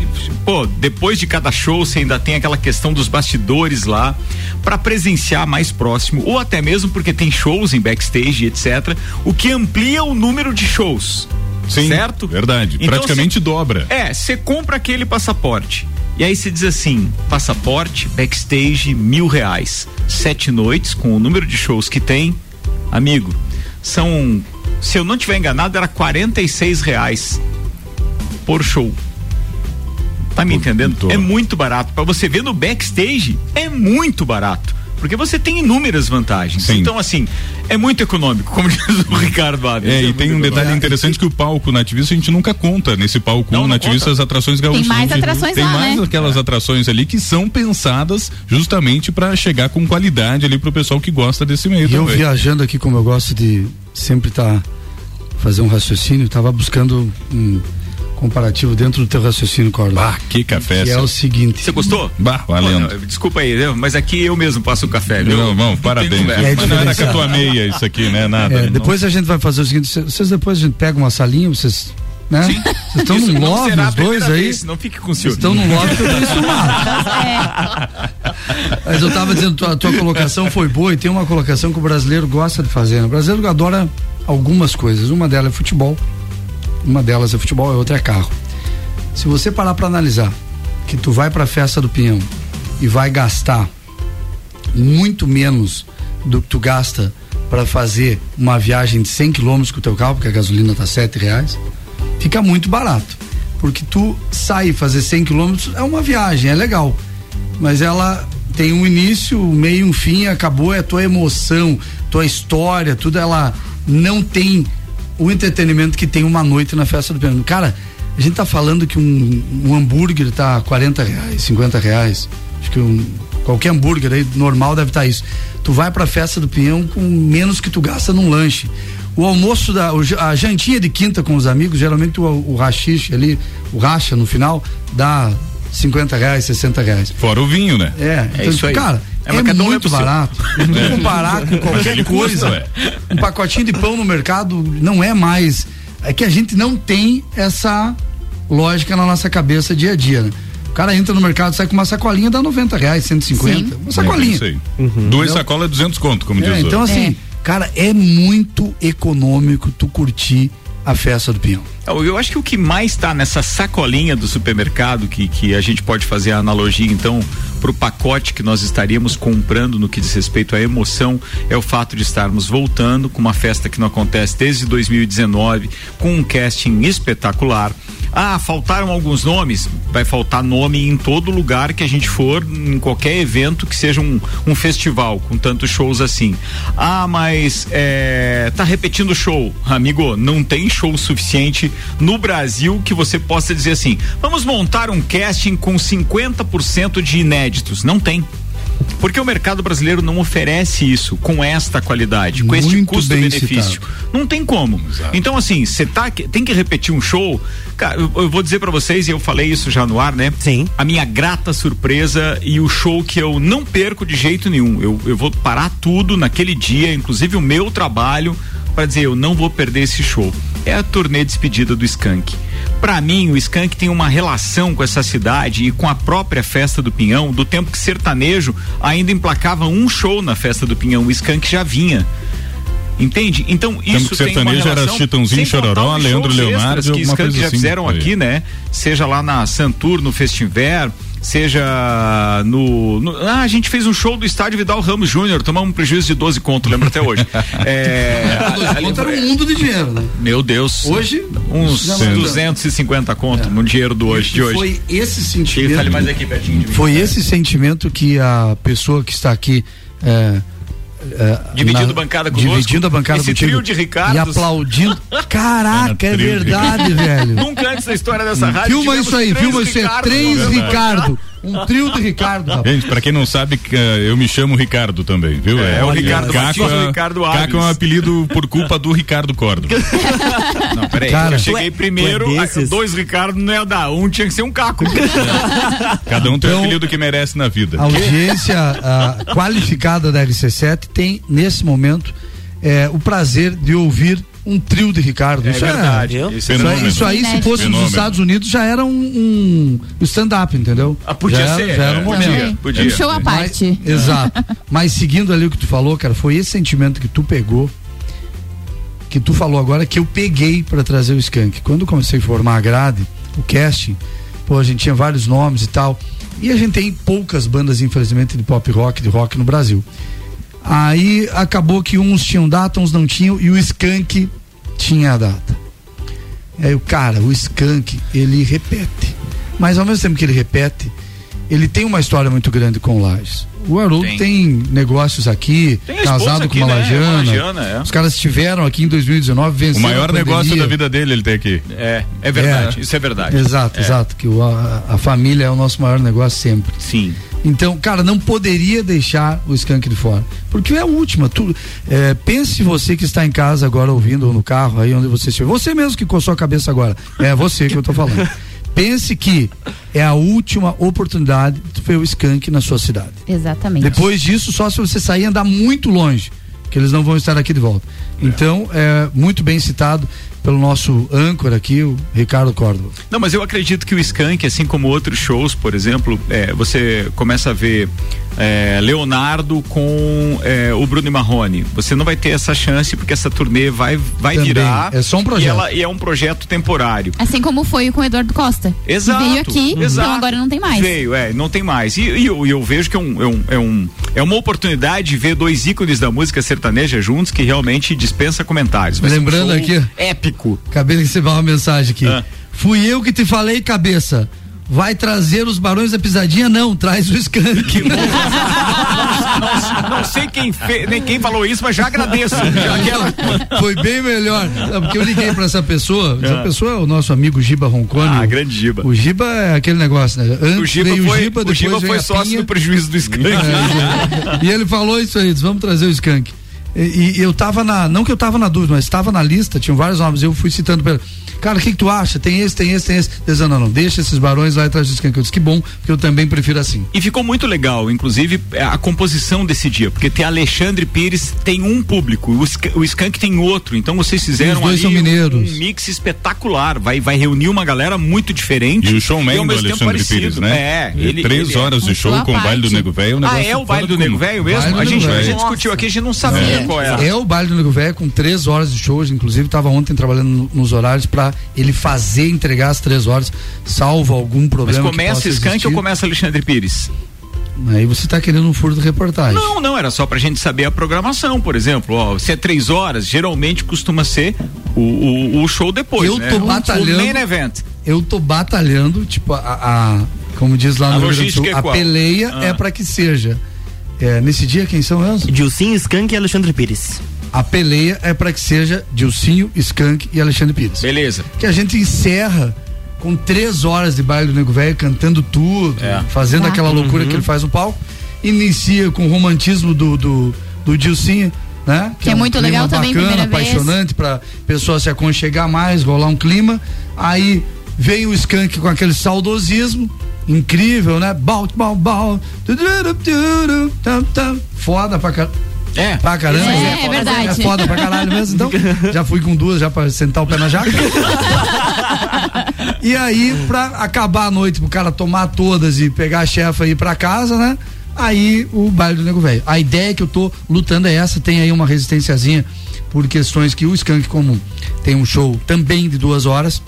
pô, depois de cada show você ainda tem aquela questão dos bastidores lá, para presenciar mais próximo, ou até mesmo porque tem shows em backstage, etc. O que amplia o número de shows. Sim, certo? Verdade. Então, Praticamente cê- dobra. É, você compra aquele passaporte. E aí você diz assim: passaporte, backstage, mil reais. Sete noites, com o número de shows que tem. Amigo, são. Se eu não tiver enganado, era 46 reais por show. Tá me entendendo? É muito barato. Pra você ver no backstage, é muito barato. Porque você tem inúmeras vantagens. Então, assim, é muito econômico, como diz o Ricardo Alves. É, e muito tem um detalhe econômico. interessante que o palco nativista a gente nunca conta nesse palco Não, não nativista conta. as atrações gaúchas. mais Tem- atrações tem lá, mais né? aquelas atrações ali que são pensadas justamente para chegar com qualidade ali pro pessoal que gosta desse meio E eu viajando aqui, como eu gosto de sempre estar fazer um raciocínio, estava buscando um comparativo dentro do teu raciocínio, Corda. Ah, que café. Que é o seguinte. Você gostou? Bah, valendo. Desculpa aí, mas aqui eu mesmo passo o café, viu? Não, não, parabéns. conversa. viu? Mas não era com a tua meia isso aqui, né? Nada. É, né? depois a gente vai fazer o seguinte, cê- vocês depois a gente pega uma salinha, vocês, né? Vocês estão num não love, a os dois aí. vez, não fique com Vocês ciúme. estão num love que eu tô enciumado. Mas eu tava dizendo, tua, tua colocação foi boa e tem uma colocação que o brasileiro gosta de fazer. né? O brasileiro adora algumas coisas. Uma delas é futebol, uma delas é futebol, a outra é carro. Se você parar para analisar que tu vai para a festa do Pinhão e vai gastar muito menos do que tu gasta para fazer uma viagem de 100 quilômetros com o teu carro, porque a gasolina tá sete reais, fica muito barato. Porque tu sair e fazer 100 quilômetros é uma viagem, é legal. Mas ela tem um início, um meio, um fim, acabou, é a tua emoção, tua história, tudo ela não tem o entretenimento que tem uma noite na festa do piano. Cara, a gente tá falando que um, um hambúrguer tá 40 reais, 50 reais. Acho que um, qualquer hambúrguer aí normal deve estar isso. Tu vai pra festa do pinhão com menos que tu gasta num lanche. O almoço da. a jantinha de quinta com os amigos, geralmente o, o rachixe ali, o racha no final, dá 50 reais, 60 reais. Fora o vinho, né? É, então, isso aí. cara, É, é, muito seu. barato. Se É. comparar com qualquer custa, coisa, ué. um pacotinho de pão no mercado não é mais. É que a gente não tem essa lógica na nossa cabeça dia a dia, né? O cara entra no mercado, sai com uma sacolinha, dá 90 reais, 150. Uma sacolinha. É isso aí. Duas sacolas, 200 conto, como É, diz o então, assim, cara, é muito econômico tu curtir a festa do pinhão. Eu acho que o que mais está nessa sacolinha do supermercado, que, que a gente pode fazer a analogia, então, pro pacote que nós estaríamos comprando no que diz respeito à emoção, é o fato de estarmos voltando com uma festa que não acontece desde 2019, com um casting espetacular. Ah, faltaram alguns nomes? Vai faltar nome em todo lugar que a gente for, em qualquer evento que seja um, um festival, com tantos shows assim. Ah, mas é, tá repetindo show. Amigo, não tem show suficiente no Brasil que você possa dizer assim: vamos montar um casting com 50% de inéditos. Não tem. Porque o mercado brasileiro não oferece isso com esta qualidade, com este Muito bem custo-benefício. Não tem como. Então, assim, você tá, tem que repetir um show. Cara, eu, eu vou dizer pra vocês, e eu falei isso já no ar, né? Sim. A minha grata surpresa e o show que eu não perco de jeito nenhum. Eu, eu vou parar tudo naquele dia, inclusive o meu trabalho, pra dizer, eu não vou perder esse show. É a turnê de despedida do Skank. Pra mim, o Skank tem uma relação com essa cidade e com a própria festa do Pinhão, do tempo que sertanejo ainda emplacava um show na festa do Pinhão, o Skank já vinha. Entende? Então isso que tem uma sertanejo era relação, Chitãozinho, Chororó, Leandro Leonardo, que coisa já assim. fizeram Foi. aqui, né? Seja lá na Santur, no Festiver, seja no, no- Ah, a gente fez um show do estádio Vidal Ramos Júnior, tomamos um prejuízo de 12 conto, lembro até hoje. é, Conta era um mundo de dinheiro, né? meu Deus. Hoje, uns já não- 250 conto no dinheiro do hoje, de hoje. Foi esse E sentimento. fale mais aqui pertinho de mim. Foi esse sentimento que a pessoa que está aqui. É, é, Dividindo bancada conosco. Dividindo a bancada Esse contigo. trio de Ricardos. E aplaudindo. Caraca, é de verdade, Ricardo. velho. Nunca antes a história dessa rádio. Filma isso aí, filma isso aí. Três programa. Ricardo. Um trio de Ricardo, rapaz. Gente, pra quem não sabe, eh, eu me chamo Ricardo também, viu? É, o Olha, Ricardo Caco Batista, é- o Ricardo Caco é um Alves. apelido por culpa do Ricardo Córdoba. Não, peraí. Cara, eu cheguei é- primeiro, tu é dois Ricardo não ia dar. Um tinha que ser um caco. Cada um tem o Então- apelido que merece na vida. A audiência ah, qualificada da RC7 tem, nesse momento, eh, o prazer de ouvir um trio de Ricardo. É Isso verdade. viu? Isso é Isso, aí- isso aí, se Fenômeno. fosse nos. Estados Unidos, já era um, um stand-up, entendeu? Ah, podia já ser, Era, já era é. um Podia. momento. Podia. Um show à parte. Mas- exato. Mas seguindo ali o que tu falou, cara, foi esse sentimento que tu pegou, que tu falou agora, que eu peguei pra trazer o Skank. Quando eu comecei a formar a grade, o casting, pô, a gente tinha vários nomes e tal. E a gente tem poucas bandas, infelizmente, de pop rock, de rock no Brasil. Aí acabou que uns tinham data, uns não tinham, e o Skank tinha a data. Aí o cara, o Skank, ele repete. Mas ao mesmo tempo que ele repete, ele tem uma história muito grande com o Lages. O Haroldo Tem. tem. negócios aqui, Tem casado aqui, com uma né? lajana. Lagiana, é. Os caras estiveram aqui em 2019 O vencendo maior a negócio da vida dele, ele tem aqui. É, é verdade. Isso é verdade. Exato, É. exato. Que o- a, a família é o nosso maior negócio sempre. Sim. Então, cara, não poderia deixar o Skank de fora. Porque é a última. Tu, é, pense você que está em casa agora ouvindo, ou no carro, aí onde você estiver. Você mesmo que coçou a cabeça agora. É você que eu tô falando. Pense que é a última oportunidade de ver o Skank na sua cidade. Exatamente. Depois disso, só se você sair e andar muito longe, que eles não vão estar aqui de volta. Então, é muito bem citado pelo nosso âncora aqui, o Ricardo Córdoba. Não, mas eu acredito que o Skank, assim como outros shows, por exemplo, é, você começa a ver é, Leonardo com é, o Bruno e Marrone. Você não vai ter essa chance porque essa turnê vai, vai Também, virar. é só um projeto. E, ela- e é um projeto temporário. Assim como foi com o Eduardo Costa. Exato. Veio aqui, exato. então agora não tem mais. Veio, é, não tem mais. E, e eu, eu vejo que é, um, é, um, é, um, é uma oportunidade de ver dois ícones da música sertaneja juntos que realmente dispensa comentários. Vai um Lembrando show aqui- Épico. Acabei de receber uma mensagem aqui. Ah. Fui eu que te falei, cabeça. Vai trazer os Barões da Pisadinha? Não, traz o Skank. não, não sei quem, fe, nem quem falou isso, mas já agradeço. Já Foi bem melhor. Não, porque eu liguei pra essa pessoa. Essa Ah. pessoa é o nosso amigo Giba Roncone. Ah, grande Giba. O Giba é aquele negócio, né? Antes O Giba veio foi, o Giba, o depois Giba veio foi sócio Pinha. do prejuízo do Skank. É, e ele falou isso aí, disse, vamos trazer o Skank. E, e eu tava na, não que eu tava na dúvida, mas estava na lista, tinham vários nomes, eu fui citando pra ele. Cara, o que, que tu acha? Tem esse, tem esse, tem esse. Disse, não, não, deixa esses barões lá o Skank. Eu disse, que bom, porque eu também prefiro assim. E ficou muito legal, inclusive, é, a composição desse dia, porque tem Alexandre Pires, tem um público, o, Sk o Skank tem outro, então vocês fizeram Os dois ali são mineiros. um mix espetacular, vai, vai reunir uma galera muito diferente. E o showman do Alexandre Pires, parecido. né? É, ele, Três ele é- horas de show com o baile do Nego Velho. um Ah, é o baile do Nego. Velho mesmo? A gente, a gente discutiu aqui, a gente não sabia É. qual era. É o baile do Nego Velho com três horas de shows, inclusive estava ontem trabalhando no- nos horários para ele fazer entregar as três horas, salvo algum Mas problema. que começa Skank ou começa Alexandre Pires? Aí você está querendo um furo de reportagem. Não, não, era só pra gente saber a programação, por exemplo. Ó, se é três horas, geralmente costuma ser o, o, o show depois. Eu né? tô batalhando. O main event. Eu tô batalhando, tipo, a, a- como diz lá A no Rio Sul, é a peleia Ah. é para que seja. É, nesse dia, quem são eles? Dilcinho, Skank e Alexandre Pires. A peleia é para que seja Dilcinho, Skank e Alexandre Pires. Beleza. Que a gente encerra com três horas de baile do Nego Velho, cantando tudo, É. fazendo Tá. aquela loucura Uhum. que ele faz no palco. Inicia com o romantismo do, do, do Dilcinho, né? Que é um muito clima legal também, bacana, apaixonante pra pessoa se aconchegar mais, rolar um clima. Aí vem o Skank com aquele saudosismo incrível, né? Bal, bal, bal. Foda pra caramba. É. Pra caramba. É, é verdade. É foda pra caralho mesmo. Então, já fui com duas já pra sentar o pé na jaca. e aí, pra acabar a noite, pro cara tomar todas e pegar a chefa e ir pra casa, né? Aí o baile do nego velho. A ideia que eu tô lutando é essa, tem aí uma resistênciazinha por questões que o Skank comum tem um show também de duas horas.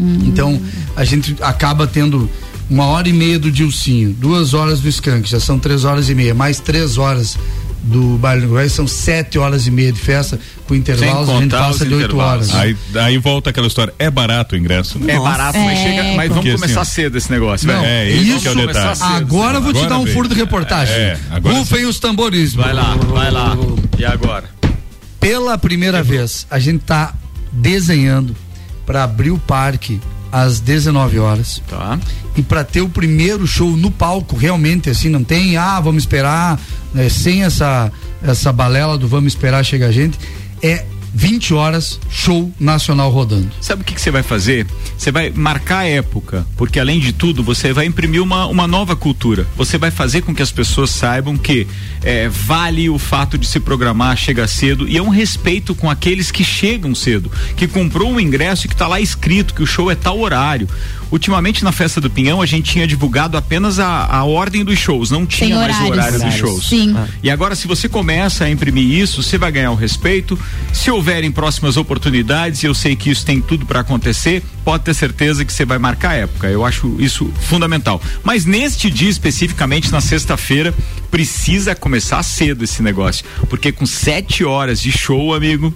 Então a gente acaba tendo uma hora e meia do Dilcinho, duas horas do Skank, já são três horas e meia, mais três horas do baile do Goiás, são sete horas e meia de festa, com intervalos, a gente passa de oito horas. Aí, aí volta aquela história. É barato o ingresso, né? É barato, mas É, chega. Mas vamos porque, começar assim, cedo esse negócio. Não. É, isso que é o detalhe. cedo. Agora eu vou te Agora dar um vem. furo de reportagem. É, agora Rufem os tambores. Vai lá, vai lá. E agora? Pela primeira vez, a gente tá desenhando para abrir o parque às 19 horas. Tá. E para ter o primeiro show no palco, realmente, assim, não tem, ah, vamos esperar, né, sem essa, essa balela do vamos esperar chegar gente, é 20 horas, show nacional rodando. Sabe o que você vai fazer? Você vai marcar a época, porque além de tudo, você vai imprimir uma, uma nova cultura. Você vai fazer com que as pessoas saibam que é, vale o fato de se programar, chega cedo, e é um respeito com aqueles que chegam cedo, que comprou um ingresso e que está lá escrito que o show é tal horário. Ultimamente na festa do Pinhão a gente tinha divulgado apenas a, a ordem dos shows, não tinha Tem mais o horários. horário dos shows. Sim. E agora, se você começa a imprimir isso, você vai ganhar o respeito. Se houverem próximas oportunidades, e eu sei que isso tem tudo para acontecer, pode ter certeza que você vai marcar a época. Eu acho isso fundamental. Mas neste dia especificamente, na sexta-feira, precisa começar cedo esse negócio. Porque com sete horas de show, amigo.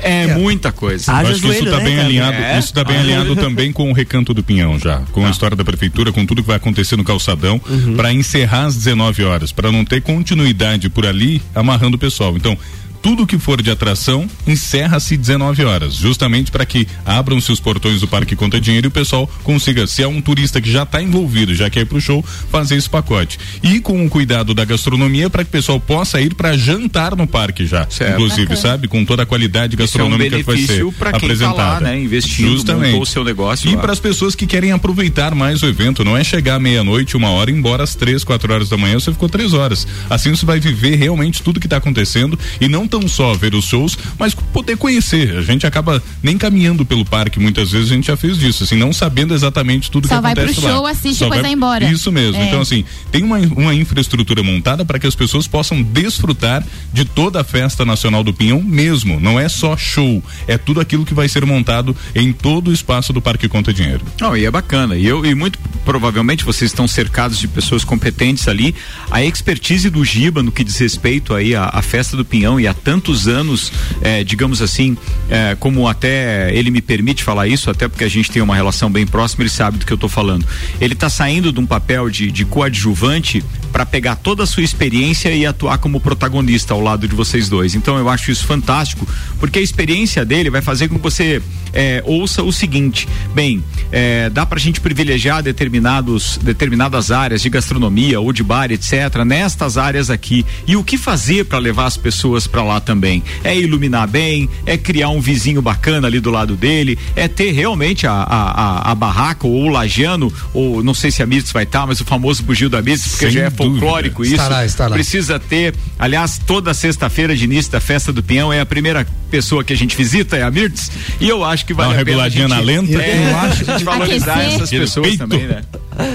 É, muita coisa. Eu acho que isso né, está bem alinhado, isso tá bem alinhado também com o recanto do Pinhão já, com a história da prefeitura, com tudo que vai acontecer no calçadão, para encerrar às 19 horas, para não ter continuidade por ali, amarrando o pessoal. Então, tudo que for de atração encerra-se 19 horas, justamente para que abram-se os portões do Parque Conta Dinheiro e o pessoal consiga, se é um turista que já está envolvido, já quer ir pro show, fazer esse pacote. E com o cuidado da gastronomia para que o pessoal possa ir para jantar no parque já, inclusive, Bacana. sabe, com toda a qualidade Isso é um gastronômica que vai ser quem tá apresentada. lá, né, investindo, justamente. o seu negócio E para as pessoas que querem aproveitar mais o evento, não é chegar meia-noite, uma hora, embora às três, quatro horas da manhã, você ficou três horas. Assim você vai viver realmente tudo que está acontecendo e não tão só ver os shows, mas poder conhecer. A gente acaba nem caminhando pelo parque, muitas vezes a gente já fez disso, assim, não sabendo exatamente tudo Só que vai pro acontece lá. show, assiste e Só depois vai embora. Isso mesmo. É. Então, assim, tem uma, uma infraestrutura montada para que as pessoas possam desfrutar de toda a festa nacional do Pinhão mesmo. Não é só show, é tudo aquilo que vai ser montado em todo o espaço do Parque Conta Dinheiro. Não, e é bacana. E eu e muito provavelmente vocês estão cercados de pessoas competentes ali. A expertise do Giba no que diz respeito aí à, à festa do Pinhão e há tantos anos, eh, digamos assim, eh, como até ele me permite falar isso, até porque a gente tem uma relação bem próxima, ele sabe do que eu estou falando. Ele está saindo de um papel de, de coadjuvante para pegar toda a sua experiência e atuar como protagonista ao lado de vocês dois. Então eu acho isso fantástico, porque a experiência dele vai fazer com que você eh, ouça o seguinte: bem, eh, dá pra gente privilegiar determinados, determinadas áreas de gastronomia ou de bar, etc., nestas áreas aqui. E o que fazer para levar as pessoas para lá também? É iluminar bem, é criar um vizinho bacana ali do lado dele, é ter realmente a, a, a, a barraca ou o lagiano, ou não sei se a Mirtz vai estar, mas o famoso bugio da Mirtz, porque Sem já é dúvida. folclórico isso. Estará, estará. Precisa ter, aliás, toda sexta-feira de início da festa do Pinhão é a primeira pessoa que a gente visita, é a Mirtz, e eu acho que vale uma a pena a reguladinha gente, na lenta. É, Eu acho- a gente valorizar Aquecer. essas Aquele pessoas peito. também, né?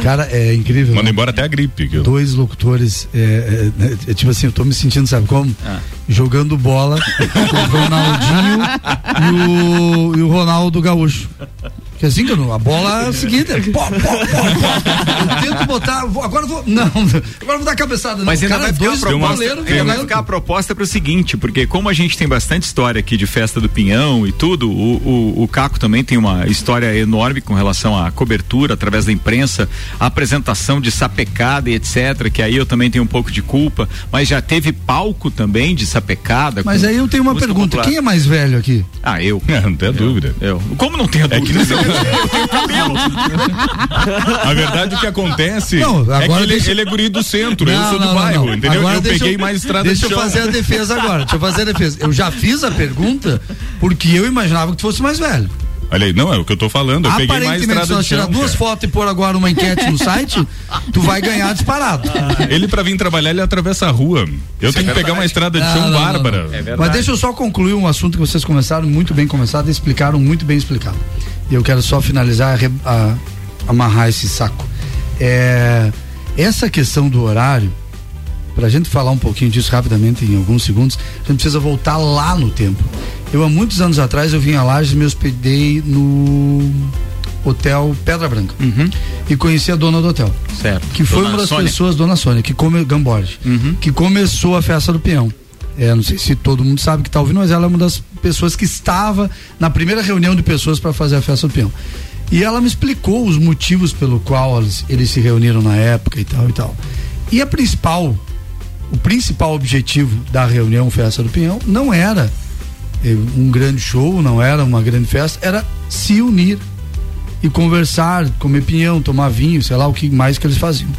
Cara, é incrível. Manda né? embora até a gripe. aquilo. Dois locutores, é, é, né, é tipo assim, eu tô me sentindo, sabe como? Ah. Jogando bola, o Ronaldinho e o, e o Ronaldo Gaúcho. Que assim, que eu não- a bola é o seguinte, é pó, pó, pó, pó. Eu tento botar, vou- agora eu vou, não, agora vou dar cabeçada. Não, Mas ainda cara, vai ficar, a dois proposta, goleiros ainda vai jogando. ficar a proposta para o seguinte, porque como a gente tem bastante história aqui de festa do Pinhão e tudo, o, o, o Caco também tem uma história enorme com relação à cobertura através da imprensa, a apresentação de sapecada e etc, que aí eu também tenho um pouco de culpa, mas já teve palco também de sapecada. Mas com aí eu tenho uma pergunta, popular. quem é mais velho aqui? Ah, eu. não tem dúvida. Eu. Como não tenho É que dúvida? Eu tenho cabelo. Na verdade, o que acontece Não, é que agora ele, deixa- ele é guri do centro, eu Não, sou não, do não, bairro, não. entendeu? Agora eu peguei mais estrada Deixa de eu chão. fazer a defesa agora. Deixa eu fazer a defesa. Eu já fiz a pergunta porque eu imaginava que tu fosse mais velho. Olha aí, não, é o que eu tô falando. Eu peguei mais Aparentemente, se estrada nós tirar chão. duas cara. fotos e pôr agora uma enquete no site, tu vai ganhar disparado. Ele, pra vir trabalhar, ele atravessa a rua. Eu tenho que pegar uma estrada de Não, chão não, não, bárbara. não. Mas deixa eu só concluir um assunto que vocês começaram muito bem começado e explicaram muito bem explicado. E eu quero só finalizar, arre- a- amarrar esse saco. É, essa questão do horário, pra gente falar um pouquinho disso rapidamente em alguns segundos, a gente precisa voltar lá no tempo. Eu há muitos anos atrás eu vim a Lages e me hospedei no hotel Pedra Branca e conheci a dona do hotel. Certo. Que foi Dona uma das Sônia. pessoas, Dona Sônia, que come Gamborge, que começou a festa do peão. É, não sei se todo mundo sabe que está ouvindo, mas ela é uma das pessoas que estava na primeira reunião de pessoas para fazer a festa do peão. E ela me explicou os motivos pelo qual eles, eles se reuniram na época e tal e tal. E a principal, o principal objetivo da reunião Festa do Pinhão não era eh, um grande show, não era uma grande festa, era se unir e conversar, comer pinhão, tomar vinho, sei lá o que mais que eles faziam.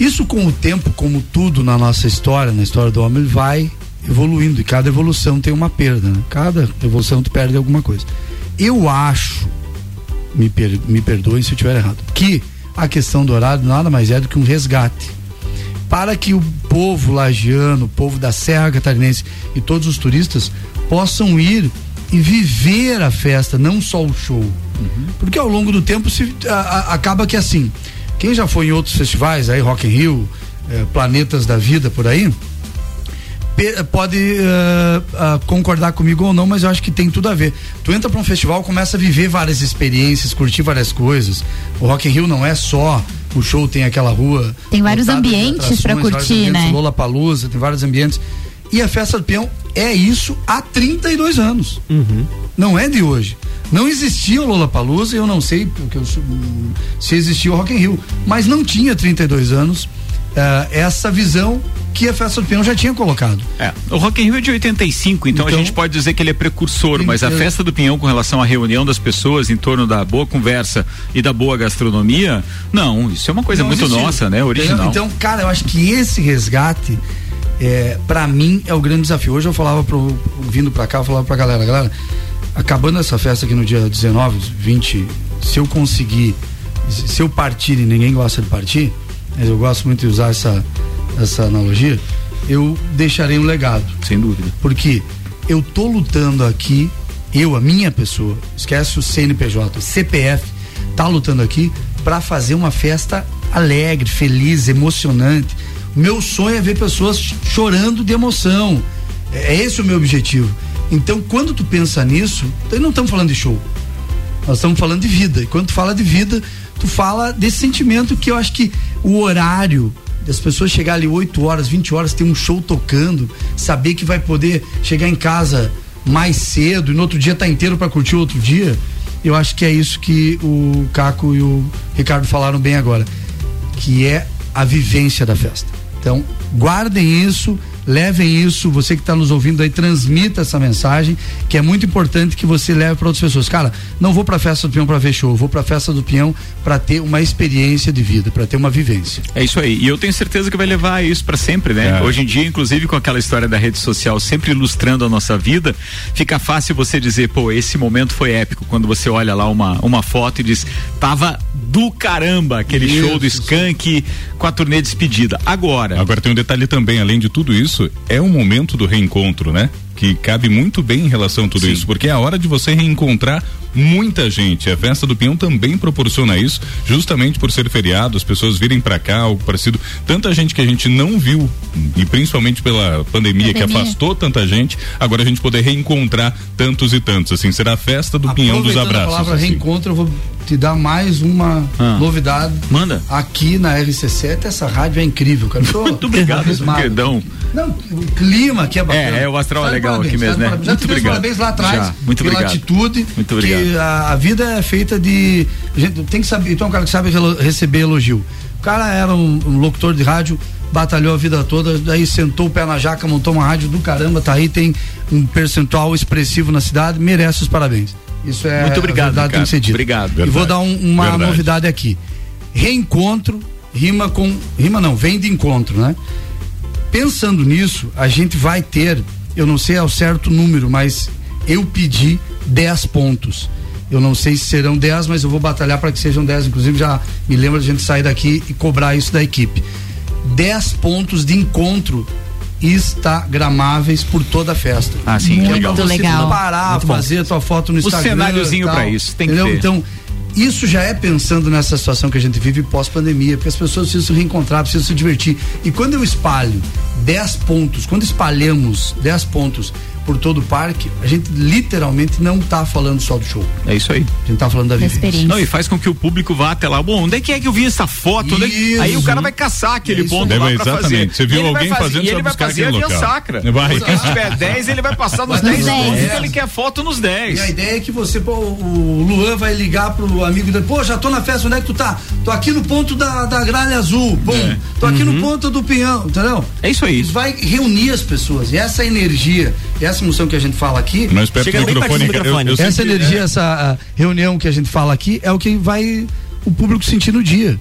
Isso com o tempo, como tudo na nossa história, na história do homem, vai evoluindo e cada evolução tem uma perda, né? Cada evolução tu perde alguma coisa. Eu acho, me, per, me perdoem se eu estiver errado, que a questão do horário nada mais é do que um resgate para que o povo lagiano, o povo da Serra Catarinense e todos os turistas possam ir e viver a festa, não só o show. Uhum. Porque ao longo do tempo se, a, a, acaba que assim, quem já foi em outros festivais, aí Rock in Rio, eh, Planetas da Vida por aí, pode uh, uh, concordar comigo ou não, mas eu acho que tem tudo a ver. Tu entra para um festival, começa a viver várias experiências, curtir várias coisas. O Rock in Rio não é só o show, tem aquela rua. Tem vários ambientes para curtir, ambientes, né? Lola Palusa, tem vários ambientes. E a festa do peão é isso há 32 anos. Uhum. Não é de hoje. Não existia o Lola Palusa, eu não sei porque eu, se existia o Rock in Rio, mas não tinha 32 anos uh, essa visão que a Festa do Peão já tinha colocado. É, o Rock in Rio é de 85, então, então a gente pode dizer que ele é precursor, mas a Festa do Pinhão com relação à reunião das pessoas em torno da boa conversa e da boa gastronomia, não, isso é uma coisa não muito existiu. nossa, né, original. Então, cara, eu acho que esse resgate é, para mim é o grande desafio. Hoje eu falava pro, vindo para cá, eu falava pra galera, galera, acabando essa festa aqui no dia 19, 20, se eu conseguir, se eu partir e ninguém gosta de partir, mas eu gosto muito de usar essa, essa analogia, eu deixarei um legado. Sem dúvida. Porque eu tô lutando aqui, eu, a minha pessoa, esquece o CNPJ, o CPF, tá lutando aqui para fazer uma festa alegre, feliz, emocionante. Meu sonho é ver pessoas chorando de emoção. É, é esse o meu objetivo. Então, quando tu pensa nisso, nós não estamos falando de show. Nós estamos falando de vida. E quando tu fala de vida, tu fala desse sentimento que eu acho que o horário das pessoas chegar ali 8 horas, 20 horas, ter um show tocando, saber que vai poder chegar em casa mais cedo e no outro dia tá inteiro para curtir outro dia. Eu acho que é isso que o Caco e o Ricardo falaram bem agora, que é a vivência da festa. Então, guardem isso, levem isso, você que está nos ouvindo aí, transmita essa mensagem, que é muito importante que você leve para outras pessoas. Cara, não vou para a festa do peão para ver show, vou para a festa do peão para ter uma experiência de vida, para ter uma vivência. É isso aí. E eu tenho certeza que vai levar isso para sempre, né? É. Hoje em dia, inclusive com aquela história da rede social sempre ilustrando a nossa vida, fica fácil você dizer, pô, esse momento foi épico quando você olha lá uma uma foto e diz, tava do caramba aquele isso, show do Skank com a turnê despedida. Agora, agora tem um detalhe também, além de tudo isso, isso é o momento do reencontro, né? Que cabe muito bem em relação a tudo Sim. isso, porque é a hora de você reencontrar muita gente. A festa do Pinhão também proporciona isso, justamente por ser feriado, as pessoas virem para cá, algo parecido. Tanta gente que a gente não viu, e principalmente pela pandemia, pandemia, que afastou tanta gente, agora a gente poder reencontrar tantos e tantos. Assim, será a festa do Pinhão dos Abraços. A palavra assim. reencontro, eu vou te dar mais uma ah. novidade. Manda. Aqui na RC7, essa rádio é incrível, cara. Muito obrigado, perdão. Não, o clima aqui é bacana. É, é o astral é legal parabéns, aqui mesmo, né? Já Muito obrigado. parabéns lá atrás. Já. Muito pela obrigado. atitude. Muito obrigado a, a, vida é feita de. A gente tem que saber. Então, é um cara que sabe receber elogio. O cara era um, um locutor de rádio, batalhou a vida toda, daí sentou o pé na jaca, montou uma rádio do caramba, tá aí, tem um percentual expressivo na cidade, merece os parabéns. Isso é Muito obrigado, verdade, tem que ser dito. Obrigado. Verdade. E vou dar um, uma verdade. novidade aqui. Reencontro rima com. Rima não, vem de encontro, né? Pensando nisso, a gente vai ter, eu não sei ao certo número, mas eu pedi 10 pontos. Eu não sei se serão 10, mas eu vou batalhar para que sejam 10. Inclusive, já me lembro de a gente sair daqui e cobrar isso da equipe. 10 pontos de encontro instagramáveis por toda a festa. Ah, sim, Muito legal. Você legal. parar, Muito fazer a tua foto no Instagram. O cenáriozinho para isso, tem entendeu? que ter. Então, isso já é pensando nessa situação que a gente vive pós-pandemia, porque as pessoas precisam se reencontrar, precisam se divertir. E quando eu espalho 10 pontos, quando espalhamos 10 pontos por todo o parque, a gente literalmente não está falando só do show. É isso aí. A gente tá falando da vivência. Não, e faz com que o público vá até lá. Bom, onde é que é que eu vi essa foto? É aí o cara vai caçar aquele é ponto lá pra exatamente. fazer. Você viu alguém fazer, fazendo, e ele vai fazer a via sacra. Vai. Porque se tiver 10, ele vai passar nos 10 pontos que ele quer foto nos 10. E a ideia é que você, pô, o Luan vai ligar pro amigo dele, pô, já tô na festa, onde é que tu tá? Tô aqui no ponto da, da gralha azul, bom, é. tô aqui uhum. no ponto do pinhão, entendeu? É isso aí. Vai reunir as pessoas, e essa energia essa emoção que a gente fala aqui. Mas perto do microfone, eu- eu- eu essa sempre- energia, é. essa ah, reunião que a gente fala aqui é o que vai o público sentir no dia.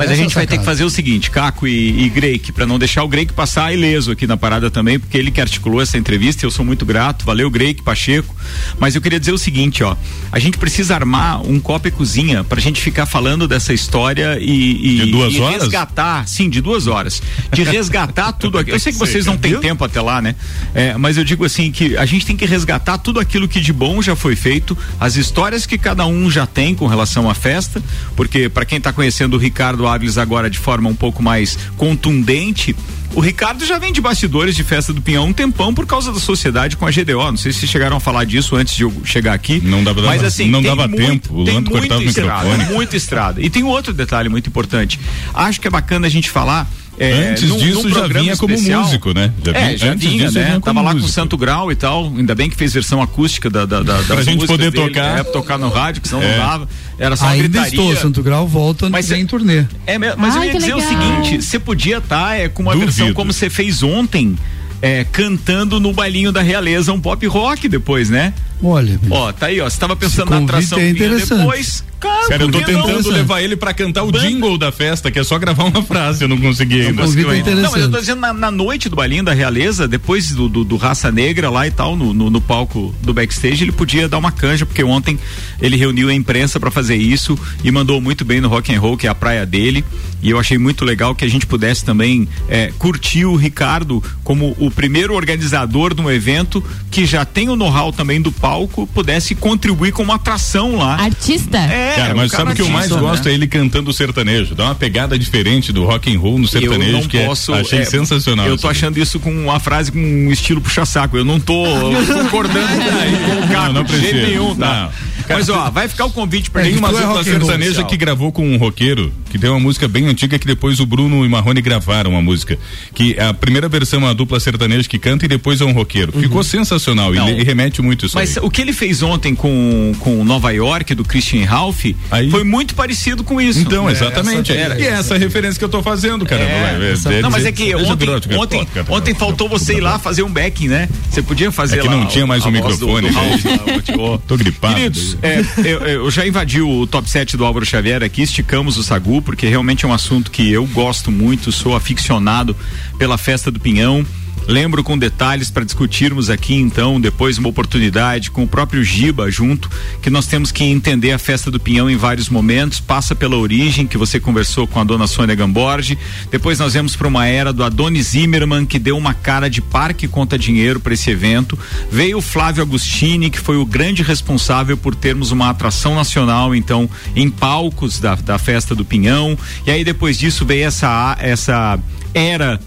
Mas Essa a gente é vai ter que fazer o seguinte, Caco e, e Greik, para não deixar o Greik passar ileso aqui na parada também, porque ele que articulou essa entrevista, e eu sou muito grato. Valeu, Greik, Pacheco. Mas eu queria dizer o seguinte, ó, a gente precisa armar um copa e cozinha pra gente ficar falando dessa história e, e, De duas e horas? resgatar, sim, de duas horas, de resgatar tudo aquilo. Eu sei que vocês não têm tempo até lá, né? É, mas eu digo assim que a gente tem que resgatar tudo aquilo que de bom já foi feito, as histórias que cada um já tem com relação à festa, porque para quem tá conhecendo o Ricardo Agora de forma um pouco mais contundente, o Ricardo já vem de bastidores de festa do Pinhão um tempão por causa da sociedade com a GDO. Não sei se chegaram a falar disso antes de eu chegar aqui. Não dava, mas assim, não dava muito- tempo. O tem Lando cortava o microfone. muita estrada. E tem um outro detalhe muito importante. Acho que é bacana a gente falar. É, Antes num- disso, num já vinha como especial. músico, né? Já é, vinha- já antes vinha, disso, já né? vinha como Tava lá com o músico. Santo Grau e tal. Ainda bem que fez versão acústica da, da, da, Pra das gente poder dele, tocar. É, tocar no rádio, que senão É. não dava. Era só Ainda gritaria. estou, Santo Grau volta Mas em turnê. É, mas eu Ai, ia que dizer o legal. seguinte: você podia estar é, com uma Duvido. versão como você fez ontem. é, cantando no bailinho da realeza um pop rock depois, né? Olha, Ó, tá aí, ó. Você tava pensando na atração é depois. Cara, Cara, eu tô que não? tentando levar ele pra cantar o jingle da festa, que é só gravar uma frase, eu não consegui ainda. Conseguiu ainda. interessante. Não, mas eu tô dizendo na, na noite do bailinho da Realeza, depois do, do, do Raça Negra lá e tal, no, no, no palco do backstage, ele podia dar uma canja, porque ontem ele reuniu a imprensa pra fazer isso e mandou muito bem no rock and roll, que é a praia dele. E eu achei muito legal que a gente pudesse também é, curtir o Ricardo como o primeiro organizador de um evento que já tem o know-how também do palco, pudesse contribuir com uma atração lá. Artista? É, Cara, um mas sabe o que eu mais gosto né? é ele cantando sertanejo. Dá uma pegada diferente do rock and roll no eu sertanejo, não que é- achei é, sensacional. Eu tô achando isso com uma frase com um estilo puxa-saco. Eu não tô concordando com o Caco Não, não de jeito precisa. nenhum, tá? Mas ó, vai ficar o convite pra Tem gente uma fazer dupla rock and roll sertaneja que gravou com um roqueiro, que tem uma música bem antiga que depois o Bruno e Marrone gravaram a música. Que a primeira versão é a dupla sertaneja que canta e depois é um roqueiro. Ficou sensacional Uhum. Não. e, remete muito isso Mas aí. o que ele fez ontem com, com Nova York, do Christian Ralph, foi muito parecido com isso. Então, É, exatamente. essa- era. e é essa referência que eu tô fazendo, cara. É, é, não, mas é que ontem, ontem, podcast, ontem faltou você ir lá fazer um backing, né? Você podia fazer É que lá não tinha mais um do- microfone, do Ralph, né? lá, o- o- Tô gripado. Queridos, é, eu, eu já invadi o top 7 do Álvaro Xavier aqui, esticamos o Sagu, porque realmente é um assunto que eu gosto muito, sou aficionado pela festa do Pinhão. Lembro com detalhes para discutirmos aqui, então, depois uma oportunidade com o próprio Giba junto, que nós temos que entender a festa do Pinhão em vários momentos. Passa pela origem, que você conversou com a dona Sônia Gamborge. Depois nós vamos para uma era do Adonis Zimmermann, que deu uma cara de parque conta dinheiro para esse evento. Veio o Flávio Agostini, que foi o grande responsável por termos uma atração nacional, então, em palcos da, da festa do Pinhão. E aí depois disso veio essa, essa era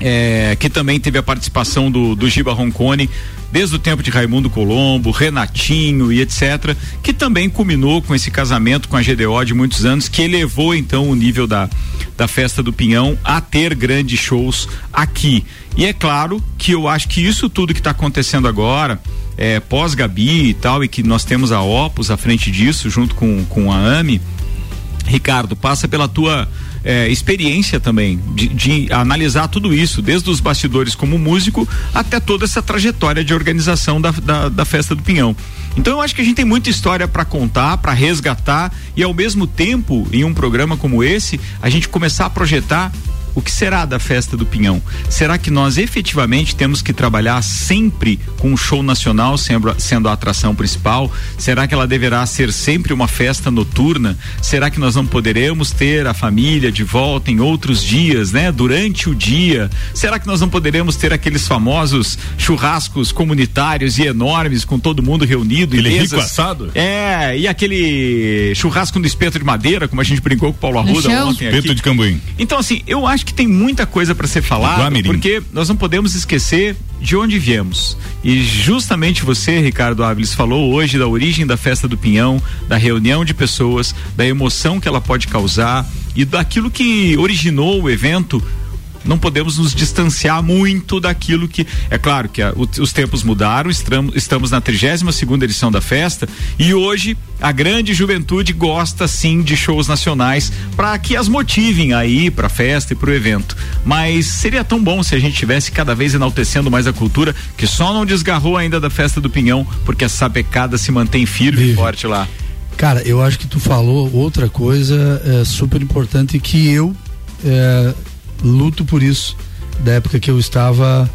é, que também teve a participação do, do Giba Roncone, desde o tempo de Raimundo Colombo, Renatinho e etc., que também culminou com esse casamento com a GDO de muitos anos, que elevou então o nível da, da festa do Pinhão a ter grandes shows aqui. E é claro que eu acho que isso tudo que está acontecendo agora, é, pós-Gabi e tal, e que nós temos a Opus à frente disso, junto com, com a AMI, Ricardo, passa pela tua eh, experiência também de, de analisar tudo isso, desde os bastidores como músico até toda essa trajetória de organização da, da, da festa do Pinhão. Então eu acho que a gente tem muita história para contar, para resgatar e ao mesmo tempo, em um programa como esse, a gente começar a projetar o que será da festa do Pinhão? Será que nós efetivamente temos que trabalhar sempre com um show nacional sendo, sendo a atração principal? Será que ela deverá ser sempre uma festa noturna? Será que nós não poderemos ter a família de volta em outros dias, né? Durante o dia? Será que nós não poderemos ter aqueles famosos churrascos comunitários e enormes com todo mundo reunido? e Aquele mesas? rico assado? É, e aquele churrasco no espeto de madeira, como a gente brincou com o Paulo Arruda ontem Espeto aqui. de cambuim. Então, assim, eu acho que tem muita coisa para ser falada, porque nós não podemos esquecer de onde viemos. E justamente você, Ricardo Áviles, falou hoje da origem da festa do Pinhão, da reunião de pessoas, da emoção que ela pode causar e daquilo que originou o evento não podemos nos distanciar muito daquilo que é claro que a, os tempos mudaram, estamos, estamos na 32 segunda edição da festa e hoje a grande juventude gosta sim de shows nacionais para que as motivem aí para a festa e para o evento. Mas seria tão bom se a gente tivesse cada vez enaltecendo mais a cultura que só não desgarrou ainda da festa do Pinhão, porque a sapecada se mantém firme e forte lá. Cara, eu acho que tu falou outra coisa é, super importante que eu é, luto por isso da época que eu estava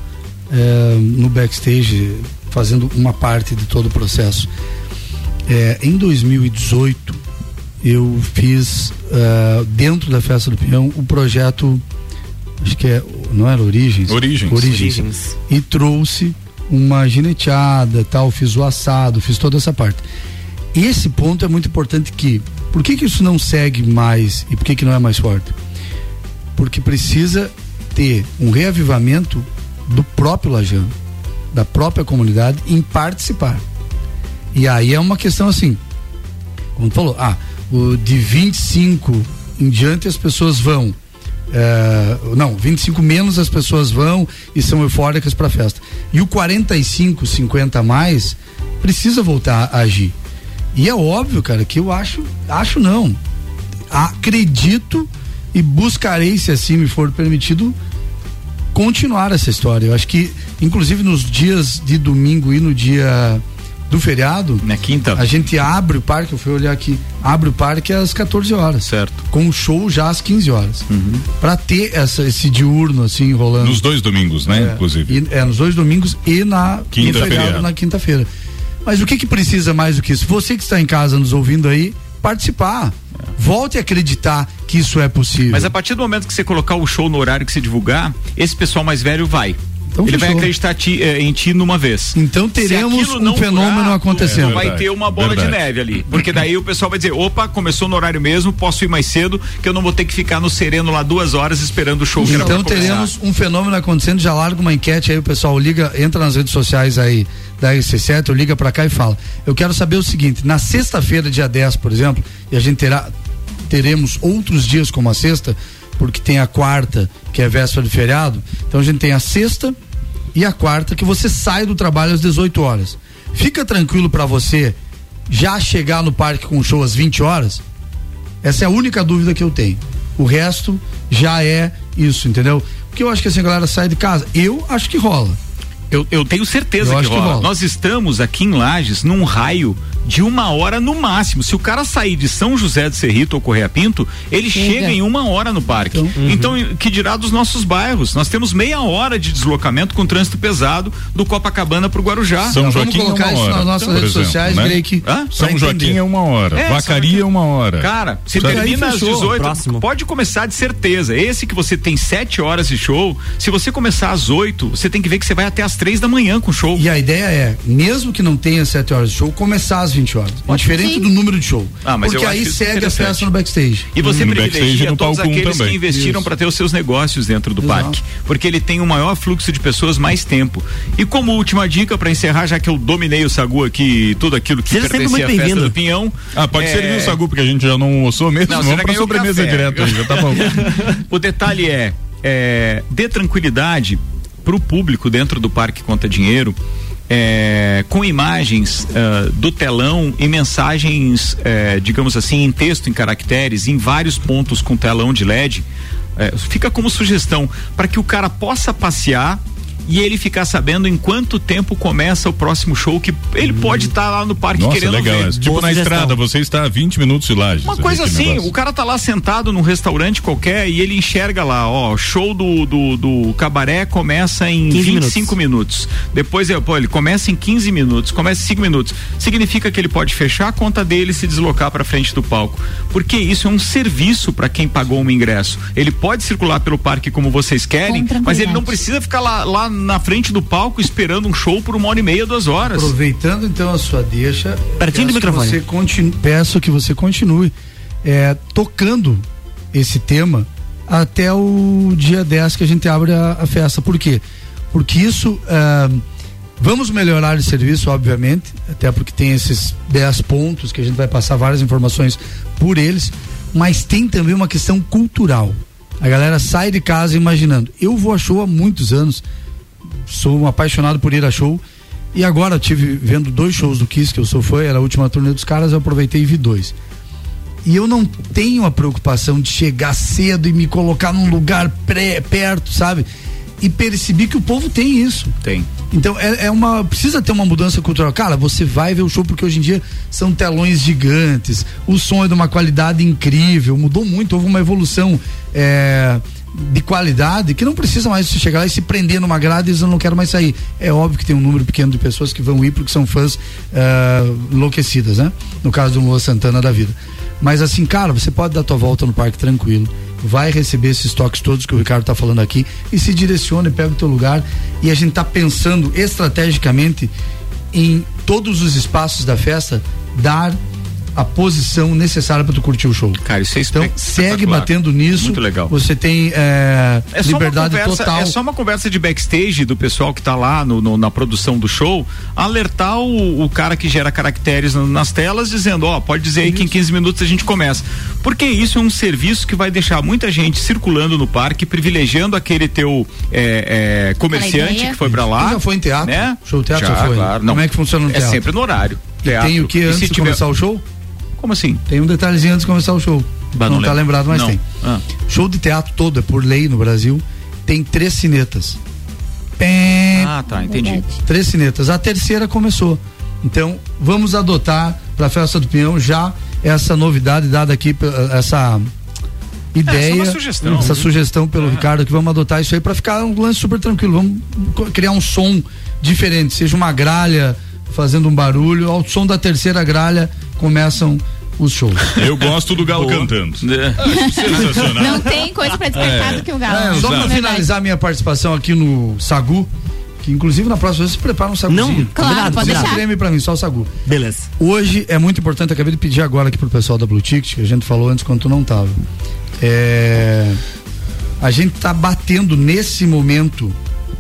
é, no backstage fazendo uma parte de todo o processo. É, em 2018 eu fiz uh, dentro da festa do Pinhão o projeto acho que é não era Origens? Origens, Origens, Origens. e trouxe uma gineteada tal fiz o assado fiz toda essa parte. Esse ponto é muito importante que por que que isso não segue mais e por que que não é mais forte porque precisa ter um reavivamento do próprio Lajano da própria comunidade em participar e aí é uma questão assim como tu falou ah o de 25 em diante as pessoas vão. É, não, 25 menos as pessoas vão e são eufóricas para a festa. E o 45, 50 a mais precisa voltar a agir. E é óbvio, cara, que eu acho, acho não. Acredito e buscarei, se assim me for permitido, continuar essa história. Eu acho que, inclusive nos dias de domingo e no dia do feriado. Na quinta. A gente abre o parque, eu fui olhar aqui, abre o parque às 14 horas. Certo. Com o show já às 15 horas. Uhum. Pra ter essa, esse diurno assim rolando. Nos dois domingos, né? É, Inclusive. E, é, nos dois domingos e na Quinta feriado. na quinta-feira. Mas o que que precisa mais do que isso? Você que está em casa nos ouvindo aí, participar. Volte a acreditar que isso é possível. Mas a partir do momento que você colocar o show no horário que você divulgar, esse pessoal mais velho vai. Então Ele vai fechou. acreditar ti- eh, em ti numa vez. Então Se teremos um fenômeno durar, acontecendo. Vai ter uma bola Verdade. de neve ali. Porque daí o pessoal vai dizer: opa, começou no horário mesmo, posso ir mais cedo, que eu não vou ter que ficar no sereno lá duas horas esperando o show Então pra começar. teremos um fenômeno acontecendo, já larga uma enquete aí, o pessoal liga, entra nas redes sociais aí da RC7, ou liga pra cá e fala. Eu quero saber o seguinte, na sexta-feira, dia 10, por exemplo, e a gente terá, teremos outros dias como a sexta, porque tem a quarta, que é véspera de feriado, então a gente tem a sexta e a quarta, que você sai do trabalho às 18 horas. Fica tranquilo pra você já chegar no parque com o show às 20 horas? Essa é a única dúvida que eu tenho. O resto já é isso, entendeu? Porque eu acho que assim a galera sai de casa. Eu acho que rola. Eu, eu tenho certeza Eu que acho que rola. rola. Nós estamos aqui em Lages num raio de uma hora no máximo. Se o cara sair de São José do Cerrito ou Correia Pinto, ele Chega. chega em uma hora no parque. Então, que dirá dos nossos bairros? Nós temos meia hora de deslocamento com trânsito pesado do Copacabana pro Guarujá. São Vamos Joaquim é colocar uma isso hora, nas nossas por redes exemplo, sociais, né? Drake. Hã? São Joaquim entender. é uma hora. É, Vacaria é uma hora. Cara, se Só termina às fechou, 18, próximo. pode começar de certeza. Esse que você tem sete horas de show, se você começar às 8, você tem que ver que você vai até às três da manhã com o show. E a ideia é, mesmo que não tenha 7 horas de show, começar às 20 horas. Diferente do número de show. Ah, mas Porque aí segue a festa no backstage. E você No backstage e privilegia no todos aqueles também. que investiram para ter os seus negócios dentro do Exato. parque, porque ele tem um maior fluxo de pessoas mais tempo. E como última dica para encerrar, já que eu dominei o Sagu aqui, tudo aquilo que Seja sempre pertencia à muito festa bem-vindo. do Pinhão. Ah, pode é, servir o Sagu, porque a gente já não almoçou mesmo. Não, Vamos ganhou sobremesa café. direto aí, já tá bom. o detalhe é, é dê tranquilidade para o público dentro do Parque Conta Dinheiro. É, com imagens ah, do telão e mensagens, é, digamos assim, em texto, em caracteres, em vários pontos com telão de LED, é, fica como sugestão para que o cara possa passear e ele ficar sabendo em quanto tempo começa o próximo show que ele pode estar lá no parque Nossa, querendo legal. ver. essa. Tipo Boa na sugestão. estrada, você está a 20 minutos de laje. Uma coisa assim, o cara tá lá sentado num restaurante qualquer e ele enxerga lá, ó, show do, do, do cabaré começa em 15 25 minutos. Depois, é, pô, ele começa em 15 minutos, começa em 5 minutos. Significa que ele pode fechar a conta dele e se deslocar para frente do palco. Porque isso é um serviço para quem pagou um ingresso. Ele pode circular pelo parque como vocês querem, mas ele não precisa ficar lá, lá na frente do palco esperando um show por uma hora e meia, duas horas. Aproveitando então a sua deixa, Pertinho do peço que microfone. Você continue, peço que você continue é, tocando esse tema até o dia 10 que a gente abre a, a festa. Por quê? Porque isso. ah, vamos melhorar o serviço, obviamente, até porque tem esses 10 pontos que a gente vai passar várias informações por eles, mas tem também uma questão cultural. A galera sai de casa imaginando. Eu vou a show há muitos anos, sou um apaixonado por ir a show. E agora tive vendo dois shows do Kiss que eu sou fã, era a última turnê dos caras, eu aproveitei e vi dois. E eu não tenho a preocupação de chegar cedo e me colocar num lugar pré, perto, sabe? E percebi que o povo tem isso. Tem. Então é, é, uma. Precisa ter uma mudança cultural. Cara, você vai ver o show porque hoje em dia são telões gigantes, o som é de uma qualidade incrível, mudou muito, houve uma evolução. É, de qualidade que não precisa mais você chegar lá e se prender numa grade e dizer, não quero mais sair. É óbvio que tem um número pequeno de pessoas que vão ir porque são fãs uh, enlouquecidas, né? No caso do Lua Santana da vida. Mas assim, cara, você pode dar tua volta no parque tranquilo, vai receber esses toques todos que o Ricardo está falando aqui e se direciona e pega o teu lugar. E a gente está pensando estrategicamente em todos os espaços da festa dar a posição necessária para tu curtir o show. Cara, isso é Então segue batendo nisso. Muito legal. Você tem é, É só, uma liberdade conversa, total. é só uma conversa de backstage do pessoal que tá lá no, no- na produção do show, alertar o, o cara que gera caracteres nas telas, dizendo, ó, pode dizer aí que em 15 minutos a gente começa. Porque isso é um serviço que vai deixar muita gente circulando no parque, privilegiando aquele teu é, é, comerciante que foi pra lá. Tu já foi em teatro? Né? Show teatro já foi? claro. Como é que funciona no É teatro? sempre no horário. E tem o que E antes se de tiver- começar o show? Como assim? Tem um detalhezinho antes de começar o show. Bah, não, não tá lembro. lembrado, mas Não. tem. Ah. Show de teatro todo, é por lei no Brasil, tem três sinetas. Pé. Ah, tá, entendi. Três sinetas. A terceira começou. Então, vamos adotar para a festa do Pinhão já essa novidade dada aqui, pe- essa ideia, É, uma sugestão. essa Uhum. sugestão pelo Ricardo que vamos adotar isso aí para ficar um lance super tranquilo. Vamos criar um som diferente, seja uma gralha fazendo um barulho, ao som da terceira gralha começam os shows. Eu gosto do galo Boa. cantando. É. Sensacional. Não tem coisa pra despertar É. do que o galo. É, só pra finalizar minha participação aqui no Sagu, que inclusive na próxima vez se prepara um saguzinho. Não, claro, pode Sem deixar. creme pra mim, só o Sagu. Beleza. Hoje é muito importante, acabei de pedir agora aqui pro pessoal da Blue Ticket, que a gente falou antes quando tu não tava. É, a gente tá batendo nesse momento,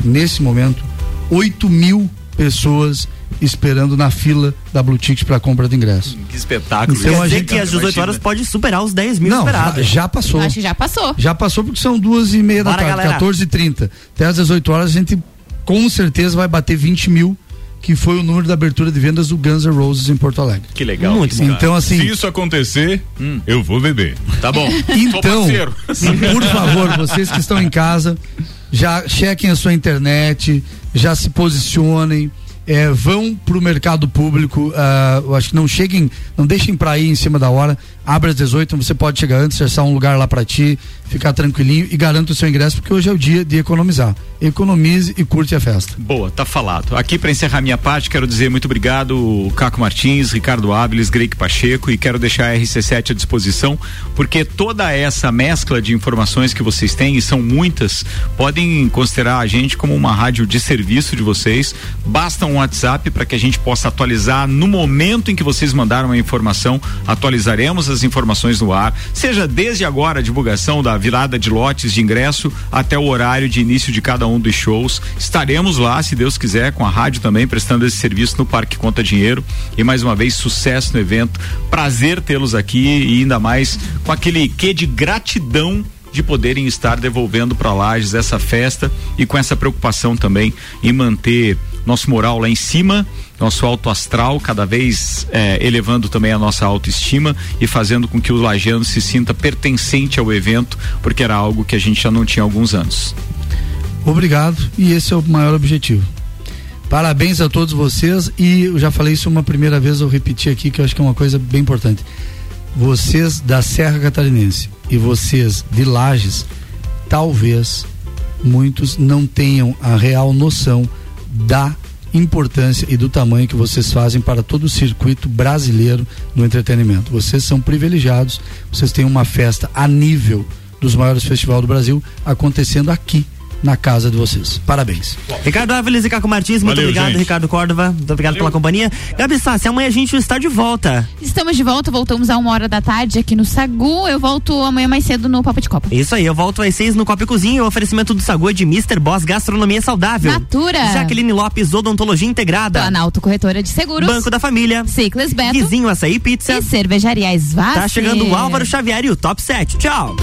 nesse momento, 8 mil pessoas esperando na fila da Blue Ticket pra compra de ingresso. Que espetáculo. Então Quer a dizer gente que às 18 horas pode superar os 10 mil Não, esperados. já, já passou. Acho que já passou. Já passou porque são duas e meia da Bora, tarde, galera. 14 e 30 Até às 18 horas a gente com certeza vai bater 20 mil, que foi o número da abertura de vendas do Guns N' Roses em Porto Alegre. Que legal. Muito bom. Então, assim- Se isso acontecer, eu vou beber. Tá bom. Então, por favor, vocês que estão em casa, já chequem a sua internet, já se posicionem. É, vão para o mercado público, eu acho que não cheguem, não deixem para ir em cima da hora. Abre às 18, você pode chegar antes, acessar um lugar lá para ti, ficar tranquilinho e garanta o seu ingresso, porque hoje é o dia de economizar. Economize e curte a festa. Boa, tá falado. Aqui para encerrar minha parte, quero dizer muito obrigado, Caco Martins, Ricardo Áviles, Greik Pacheco e quero deixar a RC7 à disposição, porque toda essa mescla de informações que vocês têm, e são muitas, podem considerar a gente como uma rádio de serviço de vocês. Basta um WhatsApp para que a gente possa atualizar no momento em que vocês mandaram a informação, atualizaremos as informações no ar, seja desde agora a divulgação da virada de lotes de ingresso até o horário de início de cada um dos shows. Estaremos lá, se Deus quiser, com a rádio também prestando esse serviço no Parque Conta Dinheiro. E mais uma vez, sucesso no evento. Prazer tê-los aqui e ainda mais com aquele quê de gratidão de poderem estar devolvendo para Lages essa festa e com essa preocupação também em manter nosso moral lá em cima, nosso alto astral, cada vez eh, elevando também a nossa autoestima e fazendo com que o lajeano se sinta pertencente ao evento, porque era algo que a gente já não tinha há alguns anos. Obrigado e esse é o maior objetivo. Parabéns a todos vocês e eu já falei isso uma primeira vez, eu repeti aqui que eu acho que é uma coisa bem importante. Vocês da Serra Catarinense e vocês de Lages, talvez muitos não tenham a real noção da importância e do tamanho que vocês fazem para todo o circuito brasileiro no entretenimento. Vocês são privilegiados, vocês têm uma festa a nível dos maiores festivais do Brasil acontecendo aqui na casa de vocês. Parabéns. Ricardo Áviles e Caco Martins, muito Valeu, obrigado, gente. Ricardo Córdova. Muito obrigado pela companhia. Gabi Sassi, amanhã a gente está de volta. Estamos de volta, voltamos a uma hora da tarde aqui no Sagu. Eu volto amanhã mais cedo no Papo de Copa. Isso aí, eu volto às seis no Copa e Cozinha. O oferecimento do Sagu é de Mr. Boss Gastronomia Saudável. Natura. Jaqueline Lopes, Odontologia Integrada. Planalto Corretora de Seguros. Banco da Família. Ciclis Beto. Guizinho Açaí Pizza. E Cervejaria Svassi. Tá chegando o Álvaro Xavier e o Top 7. Tchau.